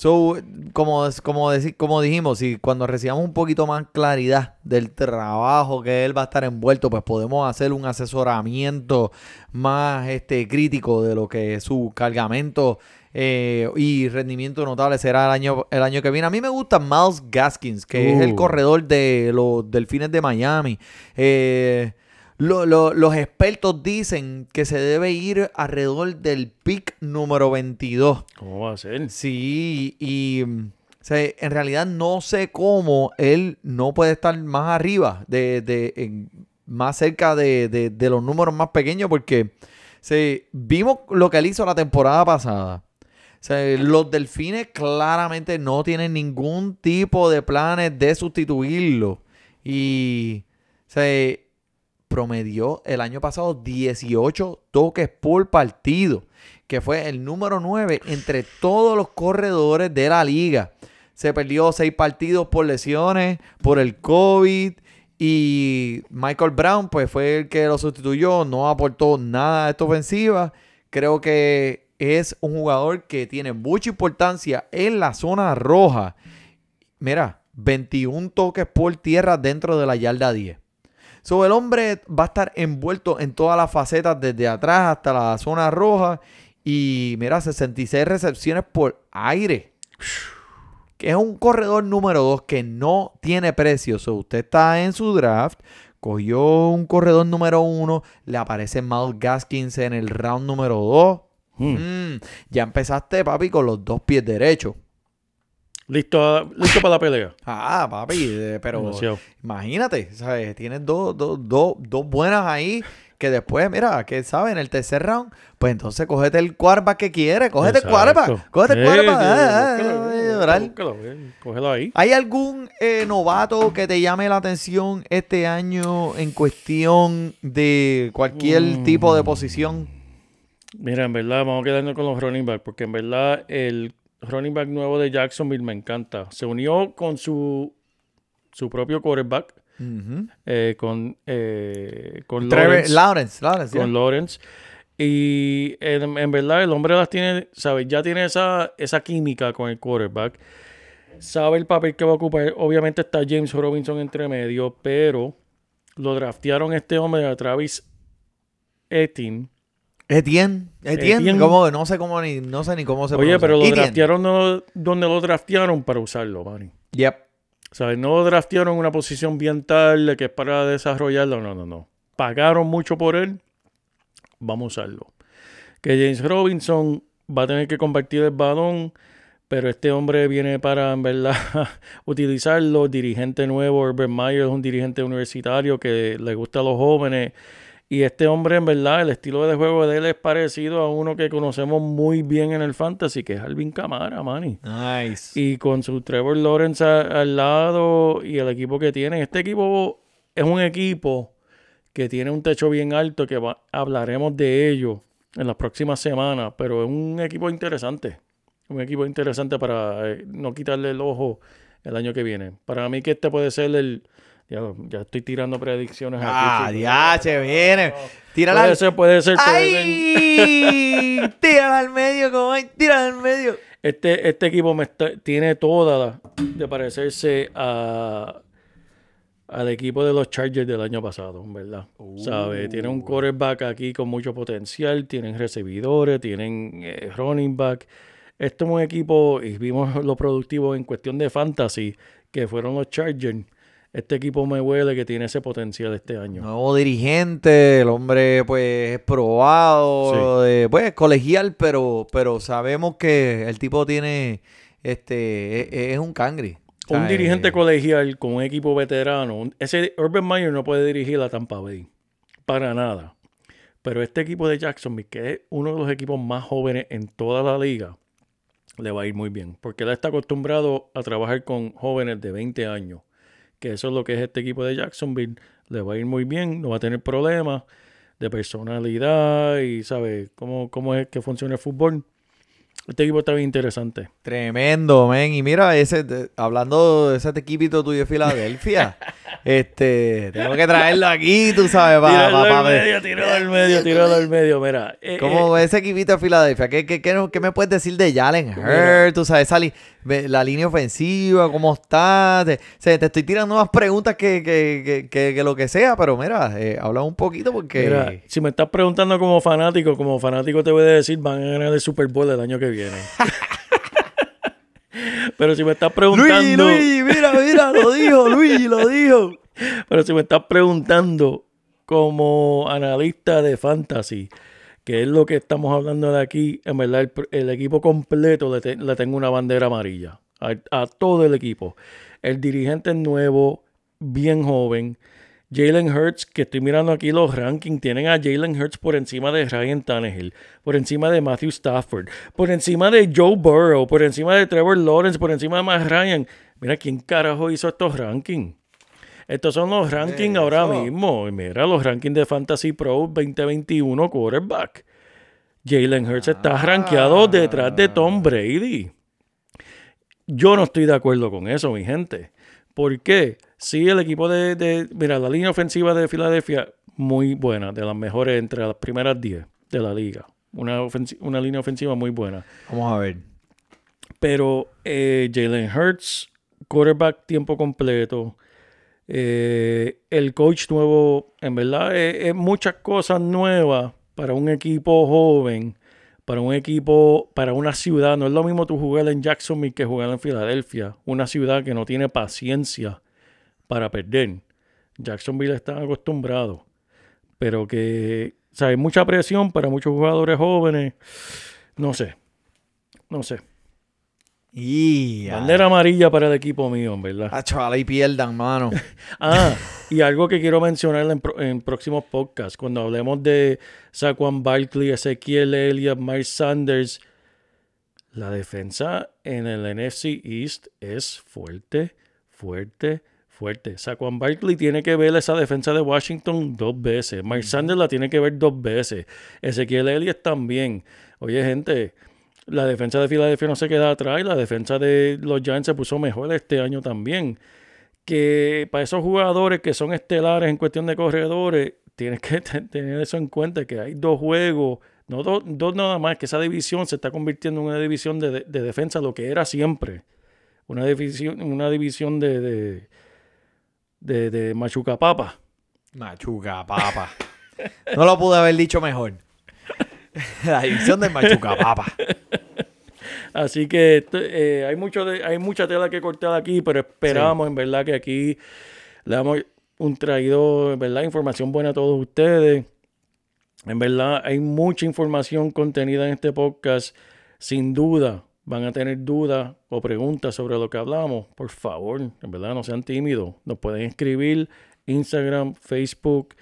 so, como, como, deci- como dijimos, si cuando recibamos un poquito más claridad del trabajo que él va a estar envuelto, pues podemos hacer un asesoramiento más este, crítico de lo que su cargamento eh, y rendimiento notable será el año, el año que viene. A mí me gusta Miles Gaskins, que es el Uh. corredor de los Delfines de Miami. Eh, lo- lo- los expertos dicen que se debe ir alrededor del pick número 22. ¿Cómo va a ser? Sí, y o sea, en realidad no sé cómo él no puede estar más arriba, de, de- en- más cerca de, de- de los números más pequeños, porque se, vimos lo que él hizo la temporada pasada. O sea, los delfines claramente no tienen ningún tipo de planes de sustituirlo. Y o sea, promedió el año pasado 18 toques por partido, que fue el número 9 entre todos los corredores de la liga. Se perdió 6 partidos por lesiones, por el COVID Y Michael Brown, pues fue el que lo sustituyó, no aportó nada a esta ofensiva. Creo que es un jugador que tiene mucha importancia en la zona roja. Mira, 21 toques por tierra dentro de la yarda 10. So, el hombre va a estar envuelto en todas las facetas, desde atrás hasta la zona roja. Y mira, 66 recepciones por aire. Que es un corredor número 2 que no tiene precio. So, usted está en su draft, cogió un corredor número 1, le aparece Miles Gaskins en el round número 2. Hmm. Mm, ya empezaste, papi, con los dos pies derechos. Listo, listo para la pelea. Ah, papi, eh, pero Demasiado. imagínate, ¿sabes? Tienes dos, dos, dos, dos buenas ahí que después, mira, que sabes, en el tercer round, pues entonces cógete el quarterback que quieres, cógete el quarterback, Exacto. cógete el quarterback. eh, ah, ah, búscalo, llorar. búscalo, eh, Cógelo ahí. ¿Hay algún eh, novato que te llame la atención este año en cuestión de cualquier Mm. tipo de posición? Mira, en verdad, vamos a quedarnos con los running back, porque en verdad el running back nuevo de Jacksonville me encanta. Se unió con su, su propio quarterback, eh, con, eh, con Lawrence. Lawrence, Lawrence, con. Lawrence. Y en, en verdad el hombre las tiene, ¿sabes? Ya tiene esa, esa química con el quarterback. Sabe el papel que va a ocupar. Obviamente está James Robinson entre medio, pero lo draftearon este hombre a Travis Etienne. Etienne, Etienne, Etienne. ¿cómo? no sé cómo ni, no sé ni cómo se Oye, pronuncia. pero lo Etienne. draftearon no- donde lo draftearon para usarlo, Manny. Yep. ¿Sabes? No lo draftearon una posición bien tarde que es para desarrollarlo. No, no, no. Pagaron mucho por él. Vamos a usarlo. Que James Robinson va a tener que compartir el balón. Pero este hombre viene para, en verdad, *laughs* utilizarlo. Dirigente nuevo, Urban Meyer es un dirigente universitario que le gusta a los jóvenes. Y este hombre, en verdad, el estilo de juego de él es parecido a uno que conocemos muy bien en el fantasy, que es Alvin Kamara, Manny. Nice. Y con su Trevor Lawrence a- al lado y el equipo que tiene. Este equipo es un equipo que tiene un techo bien alto, que va- hablaremos de ello en las próximas semanas, pero es un equipo interesante. Un equipo interesante para eh, no quitarle el ojo el año que viene. Para mí que este puede ser el... Ya, ya estoy tirando predicciones Ah, aquí. chicos. diache, viene. Tírala Puede ser, puede ser, puede ser. ¡Ay! *laughs* Tírala al medio, como. Tírala al medio. Este, este equipo me está- tiene toda la de parecerse a, al equipo de los Chargers del año pasado, ¿verdad? ¿Sabe? Tiene un quarterback aquí con mucho potencial, tienen recibidores, tienen eh, running back. Este es un equipo, y vimos lo productivo en cuestión de fantasy, que fueron los Chargers. Este equipo me huele que tiene ese potencial este año. Nuevo dirigente, el hombre pues es probado, eh, pues colegial, pero, pero sabemos que el tipo tiene, este, es, es un cangri. O Un dirigente eh, colegial con un equipo veterano. Ese Urban Meyer no puede dirigir a Tampa Bay. Para nada. Pero este equipo de Jacksonville, que es uno de los equipos más jóvenes en toda la liga, le va a ir muy bien. Porque él está acostumbrado a trabajar con jóvenes de 20 años. Que eso es lo que es este equipo de Jacksonville. Le va a ir muy bien, no va a tener problemas de personalidad y sabe cómo, cómo es que funciona el fútbol. Este equipo está bien interesante. Tremendo, men. Y mira, ese, de- hablando de ese equipito tuyo de Filadelfia, *laughs* este, tengo que traerlo aquí, tú sabes, para pa, medio, tíralo al medio, *laughs* tíralo al medio. Mira, eh, ¿Cómo eh, ese equipito de Filadelfia? ¿Qué, qué, qué, qué me puedes decir de Jalen Hurts? Tú sabes, esa li- la línea ofensiva, ¿cómo está? Te, te estoy tirando más preguntas que, que, que, que- que lo que sea, pero mira, eh, habla un poquito porque... mira, si me estás preguntando como fanático, como fanático te voy a decir, van a ganar el Super Bowl el año que viene. *laughs* Pero si me estás Luis, preguntando, Luis, mira, mira, lo dijo, Luis, lo dijo. pero si me estás preguntando como analista de fantasy, que es lo que estamos hablando de aquí, en verdad el, el equipo completo le, te- le tengo una bandera amarilla a, a todo el equipo. El dirigente es nuevo, bien joven. Jalen Hurts, que estoy mirando aquí los rankings, tienen a Jalen Hurts por encima de Ryan Tannehill, por encima de Matthew Stafford, por encima de Joe Burrow, por encima de Trevor Lawrence, por encima de Matt Ryan. Mira, ¿quién carajo hizo estos rankings? Estos son los rankings ahora mismo. Mira, los rankings de Fantasy Pro 2021 quarterback. Jalen Hurts está rankeado detrás de Tom Brady. Yo no estoy de acuerdo con eso, mi gente. ¿Por qué? Sí, el equipo de, de- Mira, la línea ofensiva de Filadelfia, muy buena, de las mejores entre las primeras 10 de la liga. Una, una línea ofensiva muy buena. Vamos a ver. Pero eh, Jalen Hurts, quarterback tiempo completo. eh, el coach nuevo, en verdad, es, es muchas cosas nuevas para un equipo joven, para un equipo, para una ciudad. No es lo mismo tú jugar en Jacksonville que jugar en Filadelfia. Una ciudad que no tiene paciencia para perder. Jacksonville está acostumbrado. Pero que, o sea, hay mucha presión para muchos jugadores jóvenes. No sé. No sé. Bandera amarilla para el equipo mío, en verdad. Ah, chaval, ahí pierdan, mano. *laughs* Ah, y algo que quiero mencionar en próximos podcasts, cuando hablemos de Saquon Barkley, Ezequiel Elliott, Miles Sanders, la defensa en el NFC East es fuerte, fuerte, fuerte. Saquon Barkley tiene que ver esa defensa de Washington dos veces. Miles Sanders la tiene que ver dos veces. Ezequiel Elliott también. Oye, gente, la defensa de Filadelfia no se queda atrás y la defensa de los Giants se puso mejor este año también que para esos jugadores que son estelares en cuestión de corredores, tienes que *laughs* te- tener eso en cuenta, que hay dos juegos, no do- dos nada más, que esa división se está convirtiendo en una división de, de- de defensa, lo que era siempre. Una división, una división de, de, de, de machuca papa. Machuca papa. *laughs* No lo pude haber dicho mejor. *laughs* La división de Machuca papa. Así que eh, hay, mucho de- hay mucha tela que cortar aquí, pero esperamos en verdad que aquí le damos un traído, en verdad, información buena a todos ustedes. En verdad, hay mucha información contenida en este podcast. Sin duda, van a tener dudas o preguntas sobre lo que hablamos. Por favor, en verdad, no sean tímidos. Nos pueden escribir Instagram, Facebook,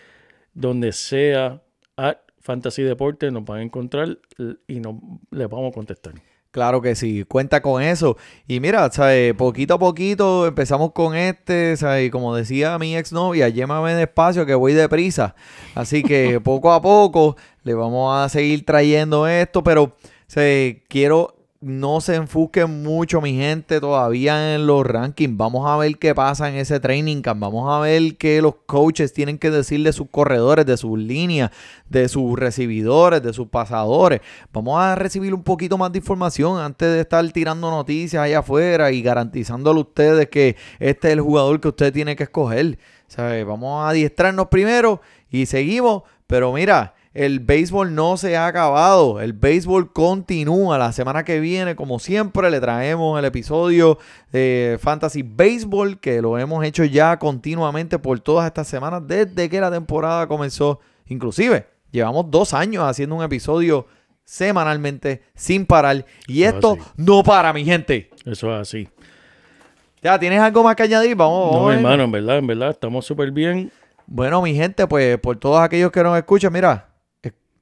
donde sea, at Fantasy Deporte, nos van a encontrar y nos, les vamos a contestar. Claro que sí, cuenta con eso. Y mira, ¿sabes? poquito a poquito empezamos con este, ¿sabes? Como decía mi exnovia, llévame despacio que voy deprisa. Así que *laughs* poco a poco le vamos a seguir trayendo esto, pero ¿sabes? quiero no se enfusquen mucho mi gente todavía en los rankings. Vamos a ver qué pasa en ese training camp. Vamos a ver qué los coaches tienen que decir de sus corredores, de sus líneas, de sus recibidores, de sus pasadores. Vamos a recibir un poquito más de información antes de estar tirando noticias allá afuera y garantizándole a ustedes que este es el jugador que usted tiene que escoger. Vamos a adiestrarnos primero y seguimos. Pero mira, el béisbol no se ha acabado. El béisbol continúa. La semana que viene, como siempre, le traemos el episodio de Fantasy Baseball, que lo hemos hecho ya continuamente por todas estas semanas desde que la temporada comenzó. Inclusive, llevamos dos años haciendo un episodio semanalmente sin parar. Y esto no para, mi gente. Eso es así. Ya, ¿tienes algo más que añadir? Vamos, No, hermano, en verdad, en verdad, estamos súper bien. Bueno, mi gente, pues por todos aquellos que nos escuchan, mira,